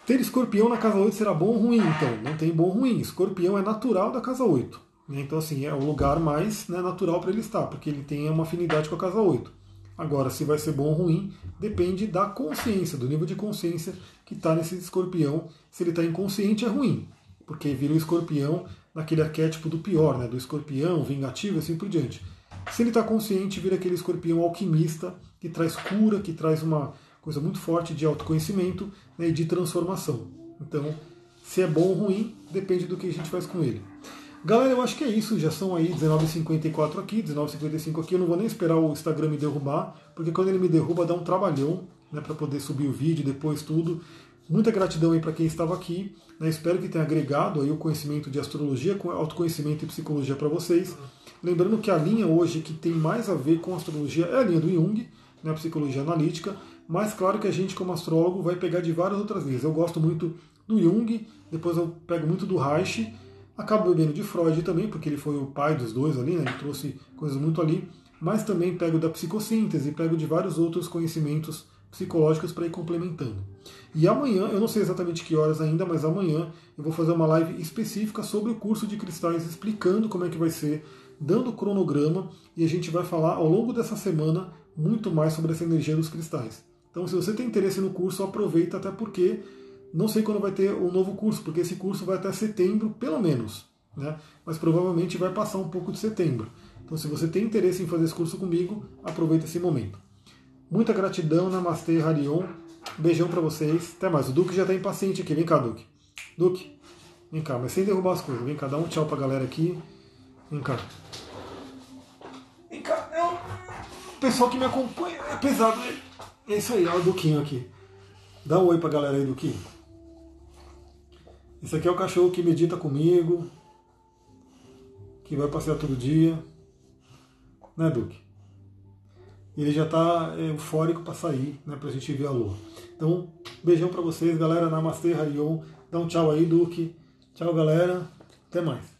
Ter escorpião na casa 8 será bom ou ruim? Então, não tem bom ou ruim. Escorpião é natural da casa 8. Né? Então, assim, é o lugar mais né, natural para ele estar, porque ele tem uma afinidade com a casa 8. Agora, se vai ser bom ou ruim, depende da consciência, do nível de consciência que está nesse escorpião. Se ele está inconsciente, é ruim, porque vira o escorpião naquele arquétipo do pior, né? do escorpião, vingativo e assim por diante. Se ele está consciente, vira aquele escorpião alquimista que traz cura, que traz uma coisa muito forte de autoconhecimento né, e de transformação. Então, se é bom ou ruim, depende do que a gente faz com ele. Galera, eu acho que é isso. Já são aí 19h54 aqui, 19h55 aqui. Eu não vou nem esperar o Instagram me derrubar, porque quando ele me derruba dá um trabalhão né, para poder subir o vídeo, depois tudo. Muita gratidão aí para quem estava aqui. Né, espero que tenha agregado aí o conhecimento de astrologia, com autoconhecimento e psicologia para vocês. Lembrando que a linha hoje que tem mais a ver com astrologia é a linha do Jung, né, a psicologia analítica. Mas claro que a gente, como astrólogo, vai pegar de várias outras linhas. Eu gosto muito do Jung, depois eu pego muito do Reich Acabo bebendo de Freud também, porque ele foi o pai dos dois ali, né? ele trouxe coisas muito ali, mas também pego da psicossíntese, pego de vários outros conhecimentos psicológicos para ir complementando. E amanhã, eu não sei exatamente que horas ainda, mas amanhã eu vou fazer uma live específica sobre o curso de cristais, explicando como é que vai ser, dando cronograma, e a gente vai falar ao longo dessa semana muito mais sobre essa energia dos cristais. Então, se você tem interesse no curso, aproveita, até porque não sei quando vai ter um novo curso, porque esse curso vai até setembro, pelo menos. Né? Mas provavelmente vai passar um pouco de setembro. Então, se você tem interesse em fazer esse curso comigo, aproveita esse momento. Muita gratidão, Namastê, Harion. Beijão para vocês. Até mais. O Duque já está impaciente aqui. Vem cá, Duque. Duque, vem cá, mas sem derrubar as coisas. Vem cá, dá um tchau pra galera aqui. Vem cá. Vem cá. É o pessoal que me acompanha é pesado. Né? É isso aí, olha o Duquinho aqui. Dá um oi pra galera aí, Duquinho. Esse aqui é o cachorro que medita comigo, que vai passear todo dia, né, Duque? Ele já está eufórico para sair, né, para a gente ver a lua. Então, beijão para vocês, galera. Namastê, Harion. Dá um tchau aí, Duque. Tchau, galera. Até mais.